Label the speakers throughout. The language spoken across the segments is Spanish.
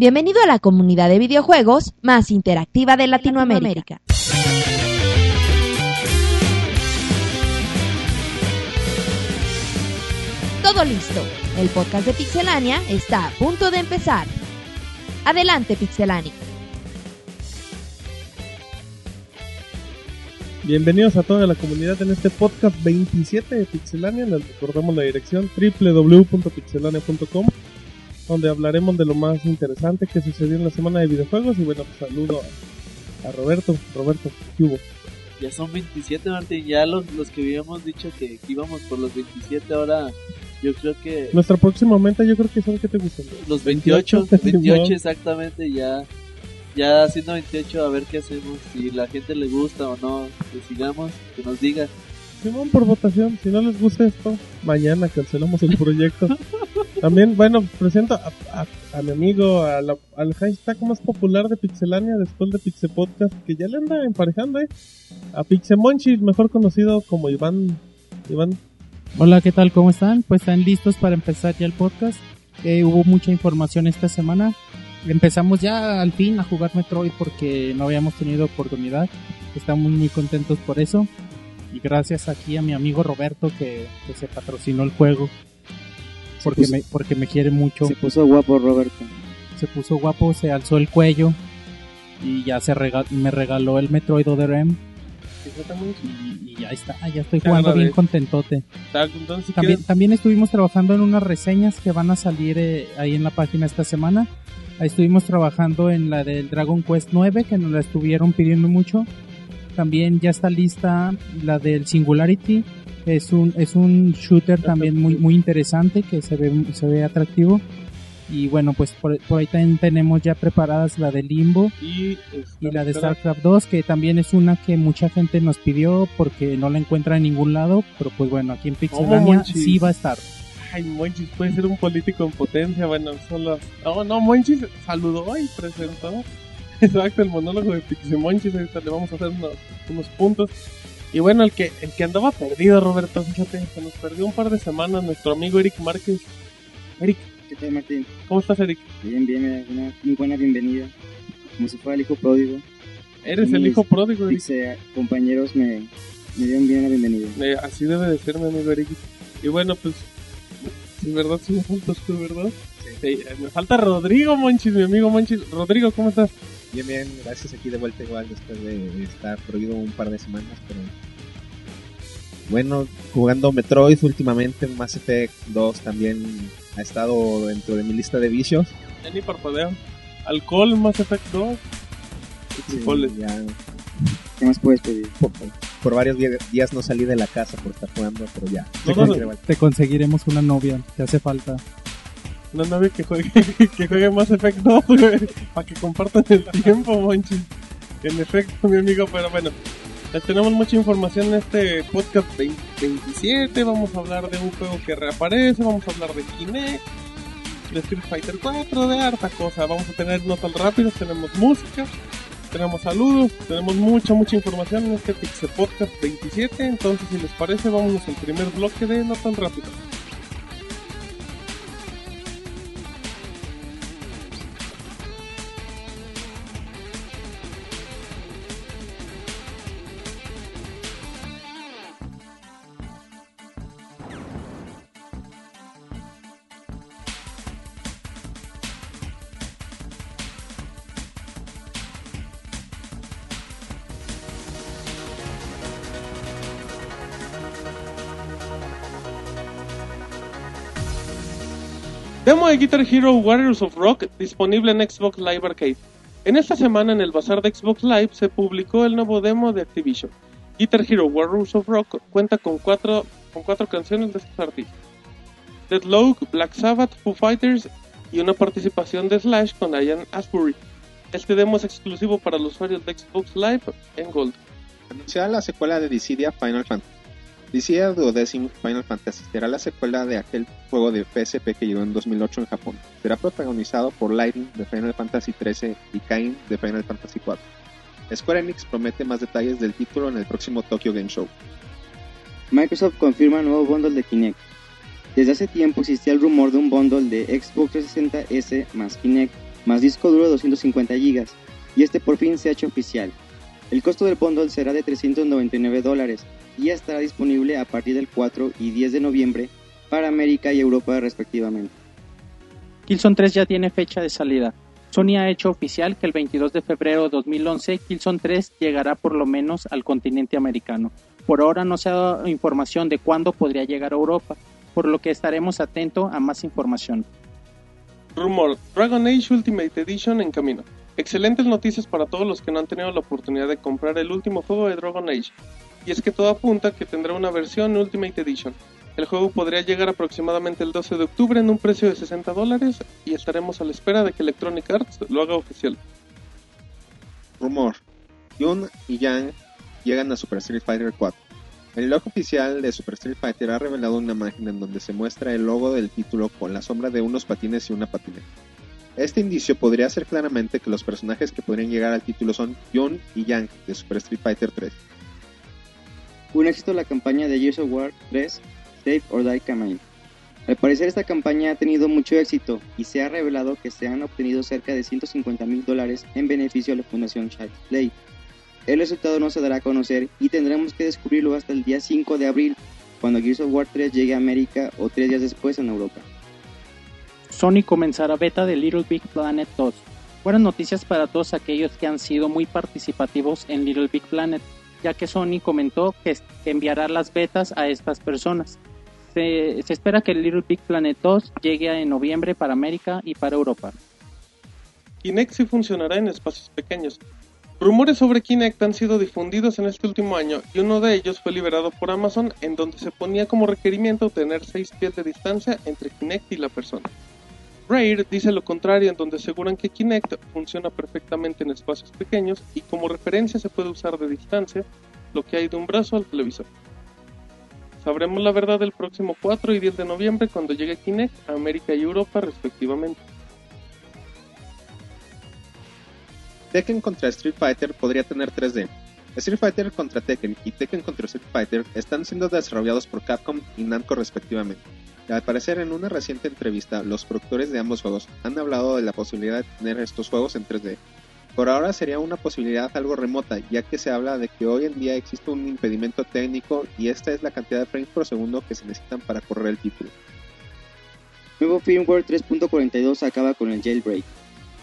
Speaker 1: Bienvenido a la comunidad de videojuegos más interactiva de Latinoamérica. Todo listo. El podcast de Pixelania está a punto de empezar. Adelante, Pixelania.
Speaker 2: Bienvenidos a toda la comunidad en este podcast 27 de Pixelania. Les recordamos la dirección www.pixelania.com donde hablaremos de lo más interesante que sucedió en la semana de videojuegos. Y bueno, pues saludo a, a Roberto. Roberto, ¿qué hubo?
Speaker 3: Ya son 27, Martín. Ya los, los que habíamos dicho que, que íbamos por los 27, ahora yo creo que
Speaker 2: Nuestra próxima meta yo creo que son que te gustan.
Speaker 3: los 28,
Speaker 2: 28,
Speaker 3: 28 exactamente, ya ya haciendo 28 a ver qué hacemos, si la gente le gusta o no, que sigamos, que nos diga.
Speaker 2: Simón por votación, si no les gusta esto, mañana cancelamos el proyecto. También, bueno, presento a, a- a mi amigo, a la- al hashtag más popular de Pixelania después de Pixel Podcast, que ya le anda emparejando, ¿eh? A Pixemonchi, mejor conocido como Iván. Iván,
Speaker 4: Hola, ¿qué tal? ¿Cómo están? Pues están listos para empezar ya el podcast. Eh, hubo mucha información esta semana. Empezamos ya al fin a jugar Metroid porque no habíamos tenido oportunidad. Estamos muy contentos por eso. Y gracias aquí a mi amigo Roberto que, que se patrocinó el juego. Porque,
Speaker 5: puso-
Speaker 4: me, porque me quiere mucho.
Speaker 5: Se puso guapo Roberto.
Speaker 4: Se puso guapo, se alzó el cuello. Y ya se rega- me regaló el Metroid Other. Y, y ya está, ya estoy jugando bien contentote.
Speaker 2: Entonces,
Speaker 4: También, también estuvimos trabajando en unas reseñas que van a salir eh, ahí en la página esta semana. Ahí estuvimos trabajando en la del Dragon Quest 9, que nos la estuvieron pidiendo mucho. También ya está lista la del Singularity. Es un, es un shooter también muy, muy interesante que se ve, se ve atractivo. Y bueno, pues por, por ahí también tenemos ya preparadas la de Limbo
Speaker 2: y,
Speaker 4: y la de StarCraft 2, que también es una que mucha gente nos pidió porque no la encuentra en ningún lado, pero pues bueno, aquí en Pixelania
Speaker 2: Monchis?
Speaker 4: sí va a estar.
Speaker 2: Ay, Monchis puede ser un político en potencia. Bueno, las. No, no, Monchis saludó y presentó. Exacto, el monólogo de Pixie Monchis. Ahorita le vamos a hacer unos, unos puntos. Y bueno, el que, el que andaba perdido, Roberto, fíjate, se nos perdió un par de semanas nuestro amigo Eric Márquez. Eric,
Speaker 5: ¿Qué tal Martín?
Speaker 2: ¿cómo estás, Eric?
Speaker 5: Bien, bien, una muy buena bienvenida. Como si fuera el hijo pródigo.
Speaker 2: Eres el hijo pródigo, Eric.
Speaker 5: Dice, compañeros me, me dieron bien la bienvenida.
Speaker 2: Eh, así debe de ser, mi amigo Eric. Y bueno, pues, sí, ¿verdad? Sí me faltas tú, ¿verdad? Sí. eh, me falta Rodrigo Monchis, mi amigo Monchis. Rodrigo, ¿cómo estás?
Speaker 6: Bien, bien, gracias aquí de vuelta igual después de estar prohibido un par de semanas, pero bueno, jugando Metroid últimamente, Mass Effect 2 también ha estado dentro de mi lista de vicios.
Speaker 2: Ya ni parpadeo. Alcohol, Mass Effect 2. y frijoles.
Speaker 6: ya
Speaker 5: ¿Qué más puedes pedir?
Speaker 6: por, por varios día- días no salí de la casa por estar jugando, pero ya.
Speaker 2: No.
Speaker 4: Te conseguiremos una novia, te hace falta.
Speaker 2: Una nave que juegue, que juegue 2, güey, para que compartan el tiempo, Monchis. En efecto, mi amigo, pero bueno. Tenemos mucha información en este podcast 20 27. Vamos a hablar de un juego que reaparece. Vamos a hablar de Kinect, de Street Fighter 4, de harta cosa. Vamos a tener notas rápidas. Tenemos música, tenemos saludos, tenemos mucha, mucha información en este Pixel Podcast 27. Entonces, si les parece, vámonos al primer bloque de notas rápidas. De Guitar Hero Warriors of Rock disponible en Xbox Live Arcade. En esta semana en el bazar de Xbox Live se publicó el nuevo demo de Activision. Guitar Hero Warriors of Rock cuenta con cuatro, con cuatro canciones de estos artistas. Deadlock, Black Sabbath, Foo Fighters y una participación de Slash con Ian Asbury. Este demo es exclusivo para los usuarios de Xbox Live en Gold.
Speaker 6: Anunciada la secuela de Dissidia Final Fantasy. Dissidia Duodecim Final Fantasy será la secuela de aquel juego de PSP que llegó en 2008 en Japón. Será protagonizado por Lightning de Final Fantasy XIII y Kain de Final Fantasy IV. Square Enix promete más detalles del título en el próximo Tokyo Game Show.
Speaker 5: Microsoft confirma nuevo bundle de Kinect. Desde hace tiempo existía el rumor de un bundle de Xbox 360S más Kinect más disco duro de 250 GB, y este por fin se ha hecho oficial. El costo del bundle será de 399 dólares y estará disponible a partir del 4 y 10 de noviembre para América y Europa respectivamente.
Speaker 4: Killzone 3 ya tiene fecha de salida. Sony ha hecho oficial que el 22 de febrero de 2011 Killzone 3 llegará por lo menos al continente americano. Por ahora no se ha dado información de cuándo podría llegar a Europa, por lo que estaremos atentos a más información.
Speaker 2: Rumor, Dragon Age Ultimate Edition en camino. Excelentes noticias para todos los que no han tenido la oportunidad de comprar el último juego de Dragon Age. Y es que todo apunta que tendrá una versión Ultimate Edition. El juego podría llegar aproximadamente el 12 de octubre en un precio de 60 dólares y estaremos a la espera de que Electronic Arts lo haga oficial.
Speaker 6: Rumor. Yun y Yang llegan a Super Street Fighter 4. El blog oficial de Super Street Fighter ha revelado una imagen en donde se muestra el logo del título con la sombra de unos patines y una patineta. Este indicio podría hacer claramente que los personajes que podrían llegar al título son Yun y Yang de Super Street Fighter 3.
Speaker 5: Un éxito la campaña de Gears of War 3, Save or Die Campaign. Al parecer esta campaña ha tenido mucho éxito y se ha revelado que se han obtenido cerca de 150 mil dólares en beneficio a la Fundación Child Play. El resultado no se dará a conocer y tendremos que descubrirlo hasta el día 5 de abril, cuando Gears of War 3 llegue a América o tres días después en Europa.
Speaker 4: Sony comenzará beta de Little Big Planet 2. Buenas noticias para todos aquellos que han sido muy participativos en Little Big Planet, ya que Sony comentó que enviará las betas a estas personas. Se, se espera que Little Big Planet 2 llegue en noviembre para América y para Europa.
Speaker 2: Kinect sí funcionará en espacios pequeños. Rumores sobre Kinect han sido difundidos en este último año y uno de ellos fue liberado por Amazon en donde se ponía como requerimiento tener 6 pies de distancia entre Kinect y la persona. Rare dice lo contrario en donde aseguran que Kinect funciona perfectamente en espacios pequeños y como referencia se puede usar de distancia lo que hay de un brazo al televisor. Sabremos la verdad el próximo 4 y 10 de noviembre cuando llegue Kinect a América y Europa respectivamente.
Speaker 6: Tekken contra Street Fighter podría tener 3D. Street Fighter contra Tekken y Tekken contra Street Fighter están siendo desarrollados por Capcom y Namco respectivamente. Al parecer en una reciente entrevista, los productores de ambos juegos han hablado de la posibilidad de tener estos juegos en 3D. Por ahora sería una posibilidad algo remota, ya que se habla de que hoy en día existe un impedimento técnico y esta es la cantidad de frames por segundo que se necesitan para correr el título.
Speaker 5: Nuevo firmware 3.42 acaba con el jailbreak.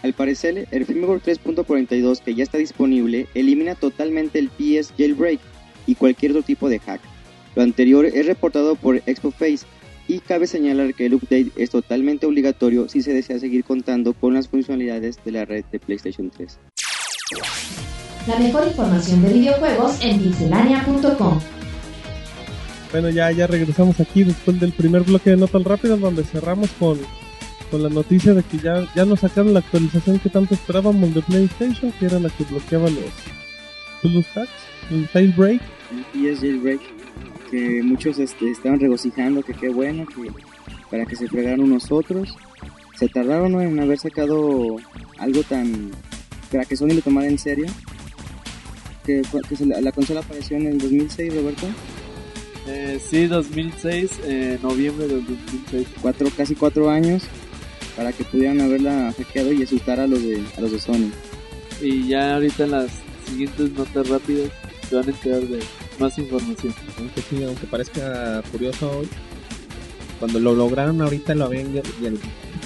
Speaker 5: Al parecer, el firmware 3.42 que ya está disponible elimina totalmente el PS jailbreak y cualquier otro tipo de hack. Lo anterior es reportado por ExpoFace y cabe señalar que el update es totalmente obligatorio si se desea seguir contando con las funcionalidades de la red de PlayStation 3.
Speaker 1: La mejor información de videojuegos en pixelania.com.
Speaker 2: Bueno, ya, ya regresamos aquí después del primer bloque de Notas Rápidas donde cerramos con, con la noticia de que ya, ya nos sacaron la actualización que tanto esperábamos de PlayStation, que era la que bloqueaba los, pues, los hacks, el jailbreak.
Speaker 5: El PS jailbreak, que muchos este, estaban regocijando, que qué bueno, que para que se fregaran unos otros. Se tardaron ¿no? en haber sacado algo tan... para que Sony lo tomara en serio. Que, que se la, la consola apareció en el 2006, Roberto.
Speaker 3: Eh, sí, 2006, eh, noviembre del 2006.
Speaker 5: cuatro, casi cuatro años para que pudieran haberla hackeado y asustar a los de, a los de Sony.
Speaker 3: Y ya ahorita en las siguientes notas rápidas se van a enterar de más información.
Speaker 7: Aunque sí, aunque parezca curioso hoy, cuando lo lograron ahorita lo habían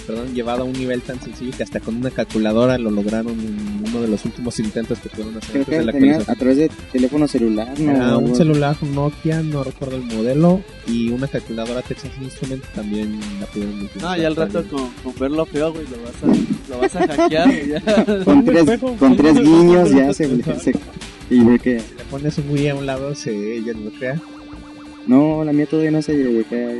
Speaker 7: perdón, llevado a un nivel tan sencillo que hasta con una calculadora lo lograron en uno de los últimos intentos que pudieron hacer
Speaker 5: Creo
Speaker 7: antes de
Speaker 5: que
Speaker 7: la
Speaker 5: tenía a través de teléfono celular, ¿no?
Speaker 7: Era un celular Nokia, no recuerdo el modelo, y una calculadora Texas Instruments también la pudieron utilizar.
Speaker 3: No, ya al rato con, con verlo feo, güey, lo vas a, lo vas a hackear, ya.
Speaker 5: Con tres, con tres guiños ya se, se- y ve que
Speaker 7: Si le pones un Wii a un lado, se ella lo crea.
Speaker 5: no, la mía todavía no se bloquea.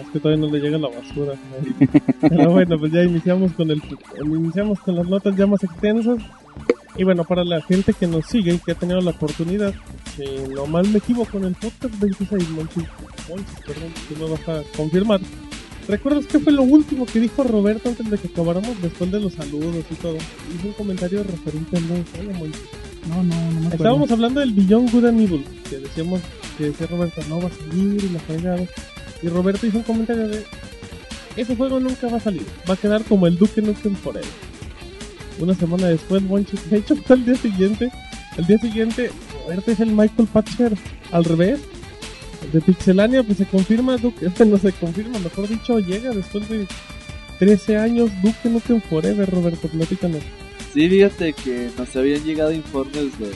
Speaker 2: Es que todavía no le llega la basura. ¿no? Pero bueno, pues ya iniciamos con el iniciamos con las notas ya más extensas. Y bueno, para la gente que nos sigue y que ha tenido la oportunidad, si no mal me equivoco, en el podcast 26, Monchis, Monchis, perdón, tú me vas a confirmar. ¿Recuerdas qué fue lo último que dijo Roberto antes de que acabáramos después de los saludos y todo? Hizo un comentario referente al nuevo.
Speaker 4: No, no, no me.
Speaker 2: Estábamos hablando del Beyond Good and Evil, que decíamos, que decía Roberto, no va a salir y la fregada. Y Roberto hizo un comentario de, ese juego nunca va a salir, va a quedar como el Duke Nukem Forever. una semana después, Monchi. De hecho, fue al día siguiente. El día siguiente, este es el Michael Patcher al revés. De Pixelania, pues se confirma, Duke, no se confirma, mejor dicho, llega después de 13 años Duke Nukem Forever, Roberto, platícanos.
Speaker 3: Sí, fíjate que nos habían llegado informes de,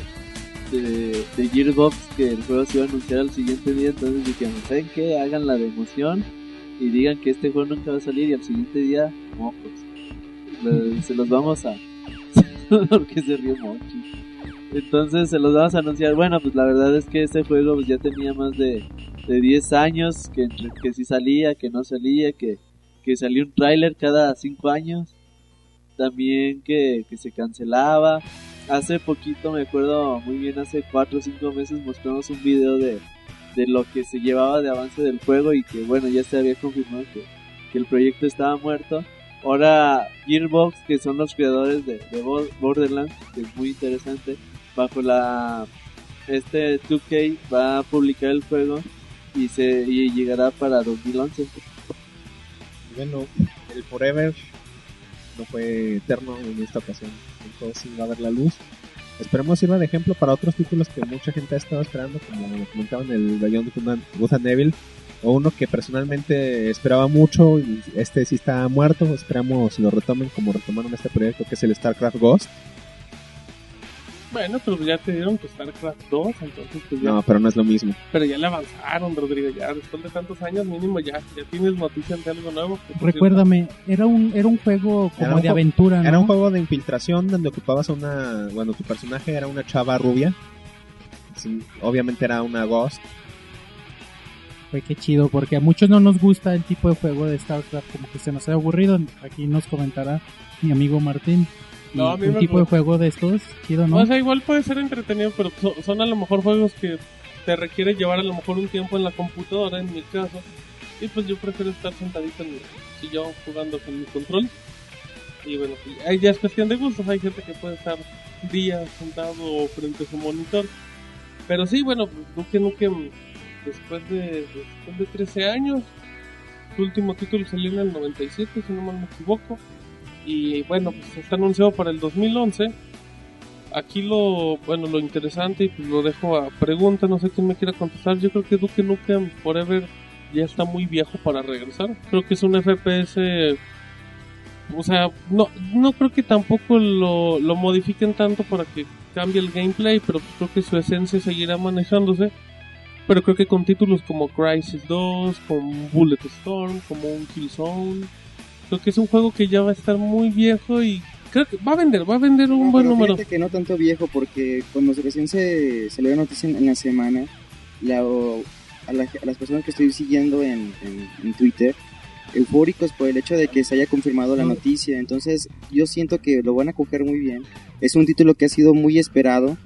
Speaker 3: de, de Gearbox que el juego se iba a anunciar al siguiente día, entonces dijeron, ¿saben qué? Hagan la democión y digan que este juego nunca va a salir y al siguiente día, mocos. Le- se los vamos a... porque se rió Monchi. Entonces se los vamos a anunciar. Bueno, pues la verdad es que este juego pues, ya tenía más de, de 10 años, que, que sí salía, que no salía, que, que salía un tráiler cada 5 años también que, que se cancelaba. Hace poquito, me acuerdo muy bien, hace 4 o 5 meses mostramos un video de, de lo que se llevaba de avance del juego y que bueno, ya se había confirmado que, que el proyecto estaba muerto. Ahora Gearbox, que son los creadores de, de Bo- Borderlands, que es muy interesante, bajo la este 2K va a publicar el juego y se y llegará para 2011.
Speaker 7: Bueno, el Forever no fue eterno en esta ocasión. Sí va a ver la luz. Esperemos sirva de ejemplo para otros títulos que mucha gente ha estado esperando, como lo comentaban el Beyond Good and Evil, o uno que personalmente esperaba mucho y este sí está muerto. Esperamos lo retomen como retomaron este proyecto que es el StarCraft Ghost.
Speaker 2: Bueno, pero ya te dieron tu StarCraft 2, entonces pues ya.
Speaker 7: No, pero no es lo mismo.
Speaker 2: Pero ya le avanzaron, Rodrigo, ya después de tantos años mínimo ya, ya tienes noticias de algo nuevo. que, por
Speaker 4: Recuérdame, era un, era un juego como
Speaker 7: Era un
Speaker 4: de aventura, ¿no?
Speaker 7: Era un juego de infiltración donde ocupabas a una. Bueno, tu personaje era una chava rubia. Sí, obviamente era una Ghost.
Speaker 4: Fue que chido, porque a muchos no nos gusta el tipo de juego de StarCraft, como que se nos ha aburrido. Aquí nos comentará mi amigo Martín.
Speaker 2: No,
Speaker 4: un
Speaker 2: me
Speaker 4: tipo de juego de estos, chido, ¿no?
Speaker 2: O sea, igual puede ser entretenido, pero so- son a lo mejor juegos que te requiere llevar a lo mejor un tiempo en la computadora, en mi caso. Y pues yo prefiero estar sentadito en mi sillón jugando con mi control. Y bueno, pues, ya es cuestión de gustos. Hay gente que puede estar días sentado frente a su monitor. Pero sí, bueno, pues, Duke Nukem, después de, después de 13 años, su último título salió en el 97, si no mal me equivoco. Y bueno, pues está anunciado para el 2011 aquí lo bueno lo interesante y pues lo dejo a pregunta no sé quién me quiera contestar. Yo creo que Duke Nukem Forever ya está muy viejo para regresar. Creo que es un FPS o sea no no creo que tampoco lo, lo modifiquen tanto para que cambie el gameplay pero creo que su esencia seguirá manejándose. Pero creo que con títulos como Crisis 2 como Bullet Storm como un Killzone creo que es un juego que ya va a estar muy viejo y creo que va a vender va a vender un
Speaker 5: No,
Speaker 2: buen número
Speaker 5: que no tanto viejo, porque cuando recién se salió la noticia en, en la semana, la, a, la- a las personas que estoy siguiendo en, en- en Twitter, eufóricos por el hecho de que se haya confirmado la noticia. Entonces, yo siento que lo van a coger muy bien. Es un título que ha sido muy esperado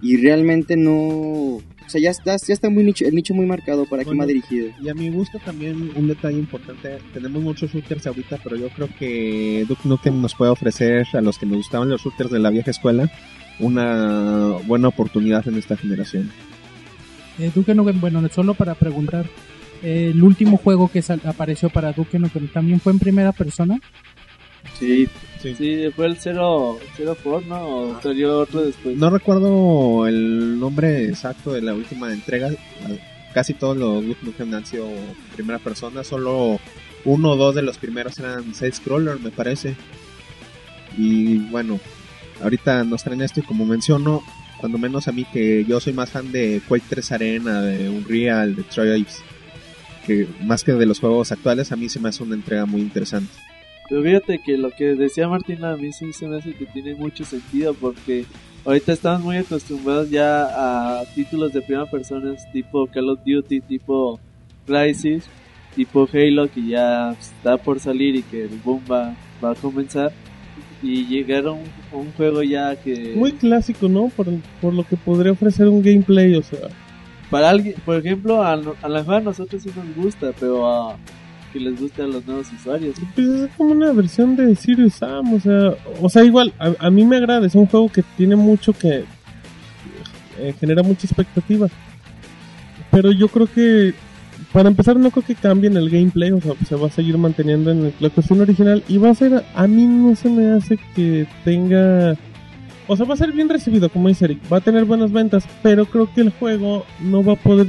Speaker 5: y realmente no. O sea, ya está, ya está muy nicho, el nicho muy marcado para quién va
Speaker 7: Bueno,
Speaker 5: dirigido.
Speaker 7: Y a mi gusto también un detalle importante, tenemos muchos shooters ahorita, pero yo creo que Duke Nukem nos puede ofrecer a los que nos gustaban los shooters de la vieja escuela una buena oportunidad en esta generación.
Speaker 4: Eh, Duke Nukem, bueno, solo para preguntar, eh, el último juego que sal- apareció para Duke Nukem también fue en primera persona.
Speaker 3: Sí,
Speaker 7: Sí.
Speaker 3: sí, fue el 0, 04, ¿no? O salió otro después.
Speaker 7: No recuerdo el nombre exacto de la última entrega, casi todos los Nukem han sido primera persona, solo uno o dos de los primeros eran side scroller me parece. Y bueno, ahorita nos traen esto y como menciono, cuando menos a mí que yo soy más fan de Quake 3 Arena, de Unreal, de Tribes, que más que de los juegos actuales, a mí se me hace una entrega muy interesante.
Speaker 3: Pero fíjate que lo que decía Martín a mí sí se me hace que tiene mucho sentido porque ahorita estamos muy acostumbrados ya a títulos de primera persona tipo Call of Duty, tipo Crisis, tipo Halo que ya está por salir y que el boom va, va a comenzar y llegar a un, a un juego ya que
Speaker 2: muy clásico, ¿no? Por, por lo que podría ofrecer un gameplay, o sea,
Speaker 3: para alguien, por ejemplo, a, a la mejor a nosotros sí nos gusta, pero a que les guste a los nuevos usuarios.
Speaker 2: pues es como una versión de Serious Sam, o sea, o sea, igual, a, a mí me agrada, es un juego que tiene mucho que eh, genera mucha expectativa. Pero yo creo que para empezar no creo que cambien el gameplay, o sea, se va a seguir manteniendo en la cuestión original y va a ser, a mí no se me hace que tenga, o sea, va a ser bien recibido, como dice Eric, va a tener buenas ventas, pero creo que el juego no va a poder,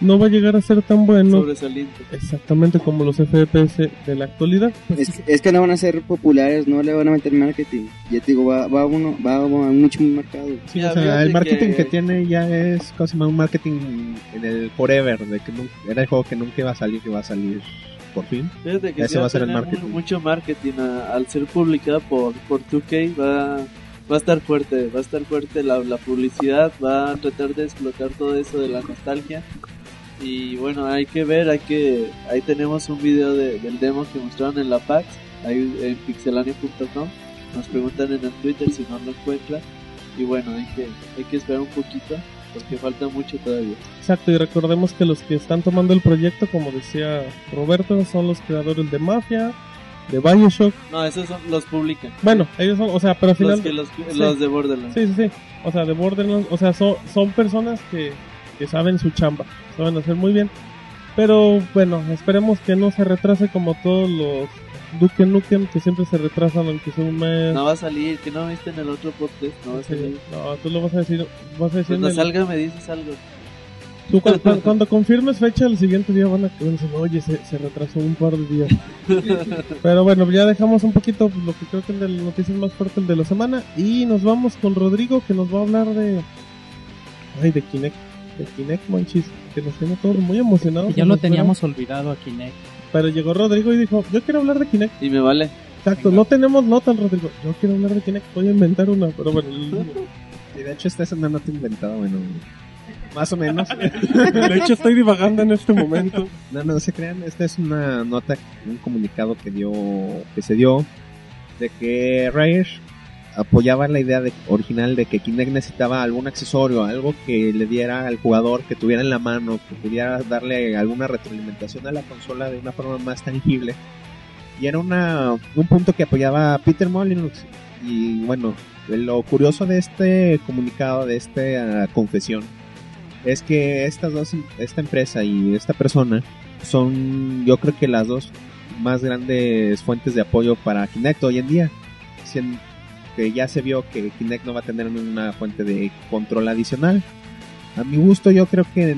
Speaker 2: no va a llegar a ser tan bueno
Speaker 3: Sobresaliente.
Speaker 2: exactamente como los FPS de la actualidad.
Speaker 5: Es, que- es que no van a ser populares, no le van a meter marketing. Ya te digo, va, va, uno, va a mucho mercado.
Speaker 7: Sí,
Speaker 3: Ya,
Speaker 7: o sea, el marketing
Speaker 3: que-
Speaker 7: que... tiene ya es casi más un marketing en el forever, de que nunca- era el juego que nunca iba a salir, que va a salir por fin.
Speaker 3: Fíjate que
Speaker 7: Ese va a ser el marketing.
Speaker 3: mu- Mucho marketing a- al ser publicada por, por 2K va, va a estar fuerte, va a estar fuerte la, la publicidad, va a tratar de explotar todo eso de la nostalgia. Y bueno, hay que ver, hay que ahí tenemos un video de- del demo que mostraron en la PAX, ahí en pixelania.com. Nos preguntan en el Twitter si no lo encuentran. Y bueno, hay que, hay que esperar un poquito porque falta mucho todavía.
Speaker 2: Exacto, y recordemos que los que están tomando el proyecto, como decía Roberto, son los creadores de Mafia, de Bioshock.
Speaker 3: No, esos son, los publican.
Speaker 2: Bueno, ellos son, o sea, pero al final...
Speaker 3: Los, que los,
Speaker 2: Sí.
Speaker 3: los de Borderlands.
Speaker 2: Sí, sí, sí. O sea, de Borderlands, o sea, son, son personas que, que saben su chamba, saben hacer muy bien. Pero bueno, esperemos que no se retrase como todos los Duke Nukem que siempre se retrasan aunque sea un mes.
Speaker 3: No va a salir, que no viste en el otro podcast, no va a
Speaker 2: Sí,
Speaker 3: salir.
Speaker 2: no, tú lo vas a decir, vas a decir
Speaker 3: Cuando
Speaker 2: el-
Speaker 3: salga me dices algo.
Speaker 2: tú cuando, cuando- cuando confirmes fecha el siguiente día van a van a decir, oye, se, se retrasó un par de días. Pero bueno, ya dejamos un poquito pues, lo que creo que es de las noticias más fuertes de la semana y nos vamos con Rodrigo que nos va a hablar de ay de Kinect, de Kinect manchis, que nos tiene todos muy emocionados.
Speaker 4: Que ya lo teníamos olvidado a Kinect.
Speaker 2: Pero llegó Rodrigo y dijo, yo quiero hablar de Kinect.
Speaker 3: Y me vale.
Speaker 2: Exacto, no tenemos notas, Rodrigo. Yo quiero hablar de Kinect, voy a inventar una, pero bueno,
Speaker 7: Y de hecho esta es una nota inventada, bueno, más o menos.
Speaker 2: de hecho estoy divagando en este momento.
Speaker 7: No, no se crean, esta es una nota, un comunicado que dio, que se dio de que Rare apoyaba la idea de, original de que Kinect necesitaba algún accesorio, algo que le diera al jugador, que tuviera en la mano, que pudiera darle alguna retroalimentación a la consola de una forma más tangible. Y era una, un punto que apoyaba Peter Molyneux. Y bueno, lo curioso de este comunicado, de esta confesión, es que estas dos, esta empresa y esta persona son, yo creo que las dos más grandes fuentes de apoyo para Kinect hoy en día. Que ya se vio que Kinect no va a tener una fuente de control adicional. A mi gusto yo creo que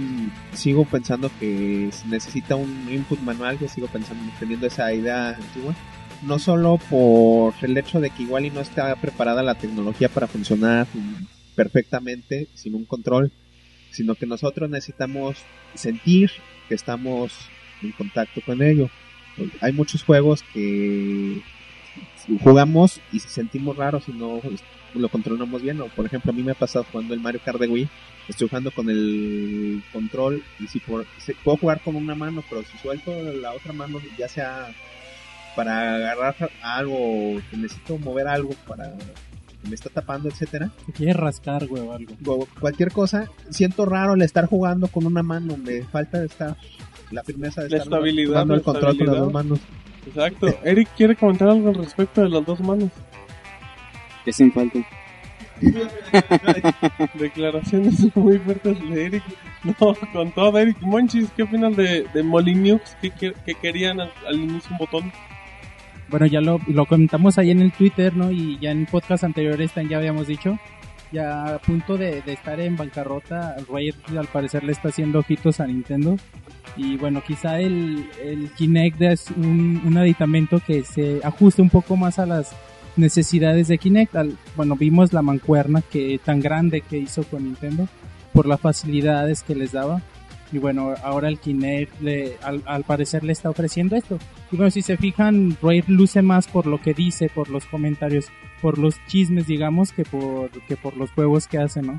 Speaker 7: sigo pensando que necesita un input manual, yo sigo pensando teniendo esa idea antigua. No solo por el hecho de que igual y no está preparada la tecnología para funcionar perfectamente sin un control, sino que nosotros necesitamos sentir que estamos en contacto con ello. Hay muchos juegos que jugamos y sentimos raros si no lo controlamos bien. O por ejemplo, a mí me ha pasado jugando el Mario Kart de Wii. Estoy jugando con el control y si por, si- puedo jugar con una mano, pero si suelto la otra mano, ya sea para agarrar algo, o que necesito mover algo para que me está tapando, etcétera,
Speaker 4: Te quieres rascar, güey, o algo.
Speaker 7: o cualquier cosa, siento raro el estar jugando con una mano, me falta estar la firmeza de
Speaker 2: La
Speaker 7: estar
Speaker 2: estabilidad,
Speaker 7: jugando el control con las dos manos.
Speaker 2: Exacto. Eric quiere comentar algo al respecto de las dos manos.
Speaker 5: Que sin falta.
Speaker 2: Declaraciones muy fuertes de Eric. No, con todo, Eric Monchis, ¿qué opinas de, de Molyneux que, que, que querían al, al inicio un botón?
Speaker 4: Bueno, ya lo, lo comentamos ahí en el Twitter, ¿no? Y ya en podcast anteriores también ya habíamos dicho. Ya a punto de, de estar en bancarrota, Riot al parecer le está haciendo ojitos a Nintendo. Y bueno, quizá el, el Kinect es un, un aditamento que se ajuste un poco más a las necesidades de Kinect. Al- bueno, vimos la mancuerna que tan grande que hizo con Nintendo por las facilidades que les daba. Y bueno, ahora el Kinect le, al, al parecer le está ofreciendo esto. Y bueno, si se fijan, Raid luce más por lo que dice, por los comentarios, por los chismes, digamos, que por, que por los juegos que hace, ¿no?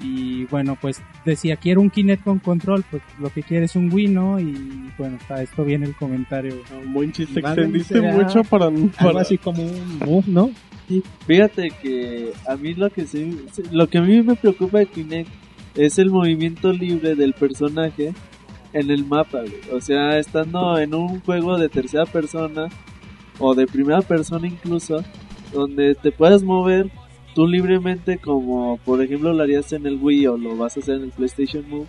Speaker 4: Y bueno, pues decía, quiero un Kinect con control, pues lo que quiere es un Wii, ¿no? Y bueno, hasta esto viene el comentario.
Speaker 2: No, Monchis, te
Speaker 7: Vale,
Speaker 2: extendiste mucho para...
Speaker 7: Algo
Speaker 2: para
Speaker 7: así como un move, ¿no?
Speaker 3: Fíjate que a mí lo que sí, lo que a mí me preocupa de Kinect es el movimiento libre del personaje en el mapa, güey. O sea, estando en un juego de tercera persona o de primera persona incluso, donde te puedas mover tú libremente como por ejemplo lo harías en el Wii o lo vas a hacer en el PlayStation Move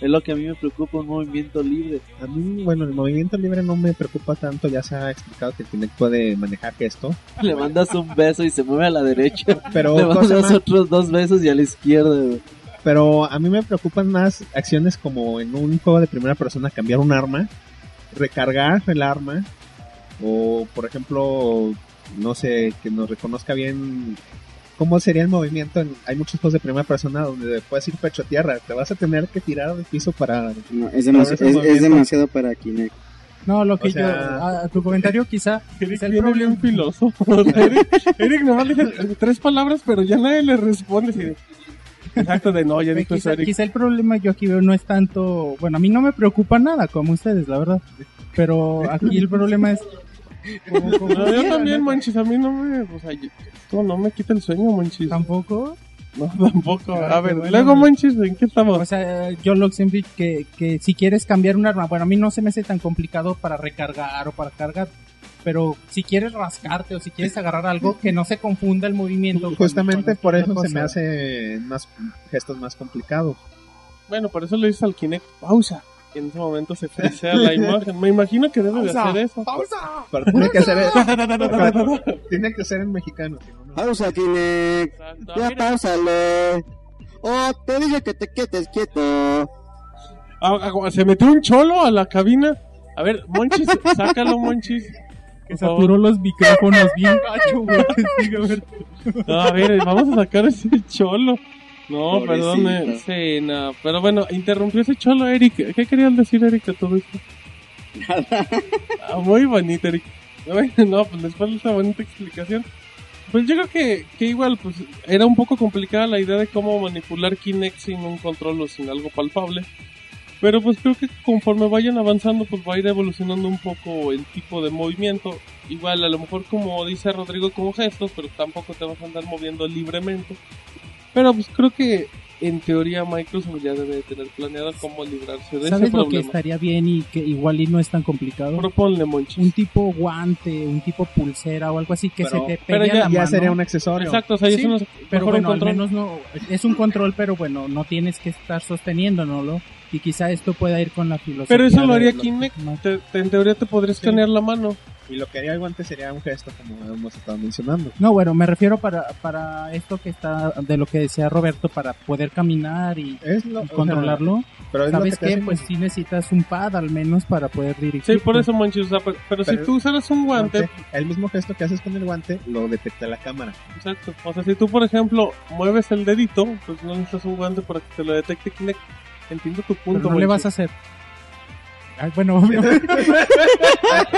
Speaker 3: Es lo que a mí me preocupa, un movimiento libre.
Speaker 7: A mí, bueno, el movimiento libre no me preocupa tanto, ya se ha explicado que el Kinect puede manejar esto,
Speaker 3: Le mandas un beso y se mueve a la derecha.
Speaker 7: pero,
Speaker 3: Le
Speaker 7: ¿cómo se
Speaker 3: mandas otros dos besos y a la izquierda, güey.
Speaker 7: pero a mí me preocupan más acciones como en un juego de primera persona cambiar un arma, recargar el arma, o por ejemplo, no sé, que nos reconozca bien cómo sería el movimiento. En- hay muchos juegos de primera persona donde puedes ir pecho a tierra, te vas a tener que tirar del piso para...
Speaker 5: No, es, demasi-
Speaker 7: ese
Speaker 5: es- es demasiado para Kinect.
Speaker 4: No, lo que
Speaker 7: O sea-
Speaker 4: yo, a, a tu comentario quizá,
Speaker 2: Eric
Speaker 4: el problema,
Speaker 2: bien filósofo. Eric, Eric nomás dice tres palabras, pero ya nadie le responde. Exacto, de no, ya dijo eso
Speaker 4: quizá,
Speaker 2: Eric.
Speaker 4: quizá el problema yo aquí veo no es tanto, bueno, a mí no me preocupa nada como ustedes, la verdad, pero aquí el problema es como- como
Speaker 2: No, yo también,
Speaker 4: ¿no?
Speaker 2: manchis, a mí no me... O sea, yo- esto no me quita el sueño, manchis.
Speaker 4: tampoco.
Speaker 2: No, tampoco.
Speaker 4: Ay,
Speaker 2: A ver,
Speaker 4: bueno,
Speaker 2: luego,
Speaker 4: güey.
Speaker 2: manchis, ¿en qué estamos?
Speaker 4: O sea, yo lo siempre que, que si quieres cambiar un arma, bueno, a mí no se me hace tan complicado para recargar o para cargar, pero si quieres rascarte o si quieres agarrar algo que no se confunda el movimiento. con-
Speaker 7: Justamente por eso se me hace más gestos más complicados.
Speaker 2: Bueno, por eso le dices al Kinect pausa. En ese momento se frisea la imagen. Me imagino que debe de
Speaker 4: Pausa.
Speaker 2: hacer eso.
Speaker 7: Pero tiene que ser, tiene que ser en mexicano. si no, no.
Speaker 5: Pausa, Kinect.
Speaker 2: Exacto.
Speaker 5: Ya
Speaker 2: Mira,
Speaker 5: pausale. Oh, te dije que te quietes quieto.
Speaker 2: ah, ah, se metió un cholo a la cabina. A ver, Monchis, sácalo, Monchis.
Speaker 4: Que saturó los micrófonos bien gacho, güey. Sí, a ver.
Speaker 2: No, a ver, vamos a sacar ese cholo. No, perdone. Sí, no. Pero bueno, interrumpió ese cholo, Eric. ¿Qué querías decir, Eric, de todo esto? Ah, muy bonito, Eric. No, pues después de esta bonita explicación. Pues yo creo que, que igual, pues era un poco complicada la idea de cómo manipular Kinect sin un control o sin algo palpable. Pero pues creo que conforme vayan avanzando, pues va a ir evolucionando un poco el tipo de movimiento. Igual, a lo mejor como dice Rodrigo, con gestos, pero tampoco te vas a andar moviendo libremente. Pero pues creo que en teoría Microsoft ya debe de tener planeado cómo librarse de ese
Speaker 4: ¿Sabes lo que
Speaker 2: problema.
Speaker 4: estaría bien y que igual y no es tan complicado?
Speaker 2: Proponle, Monchis.
Speaker 4: Un tipo guante, un tipo pulsera o algo así que
Speaker 7: Pero-
Speaker 4: se te
Speaker 2: pero
Speaker 4: pegue a
Speaker 2: ya-
Speaker 4: la
Speaker 7: Ya
Speaker 4: mano.
Speaker 7: sería un accesorio.
Speaker 2: Exacto, o sea,
Speaker 4: Sí,
Speaker 2: es
Speaker 4: Pero
Speaker 2: mejor un
Speaker 4: bueno, al
Speaker 2: control.
Speaker 4: menos no, es un control, pero bueno, no tienes que estar sosteniéndolo. Y quizá esto pueda ir con la filosofía.
Speaker 2: Pero eso lo haría Kinect. Te- te- en teoría te podría escanear la mano.
Speaker 7: Y lo que haría el guante sería un gesto, como hemos estado mencionando.
Speaker 4: No, bueno, me refiero para, para esto que está, de lo que decía Roberto, para poder caminar y,
Speaker 7: Es lo,
Speaker 4: y
Speaker 7: o sea,
Speaker 4: controlarlo.
Speaker 7: pero es lo
Speaker 4: ¿Sabes qué? Pues sí necesitas un pad al menos para poder dirigir.
Speaker 2: Sí, por eso, Monchis. o sea, pero, pero si tú usaras un guante,
Speaker 7: guante, el mismo gesto que haces con el guante lo detecta la cámara.
Speaker 2: exacto. O sea, si tú, por ejemplo, mueves el dedito, pues no necesitas un guante para que te lo detecte Kinect. Entiendo tu
Speaker 4: Pero
Speaker 2: punto,
Speaker 4: no le vas a
Speaker 2: Monchis.
Speaker 4: hacer. Ay, bueno, obviamente.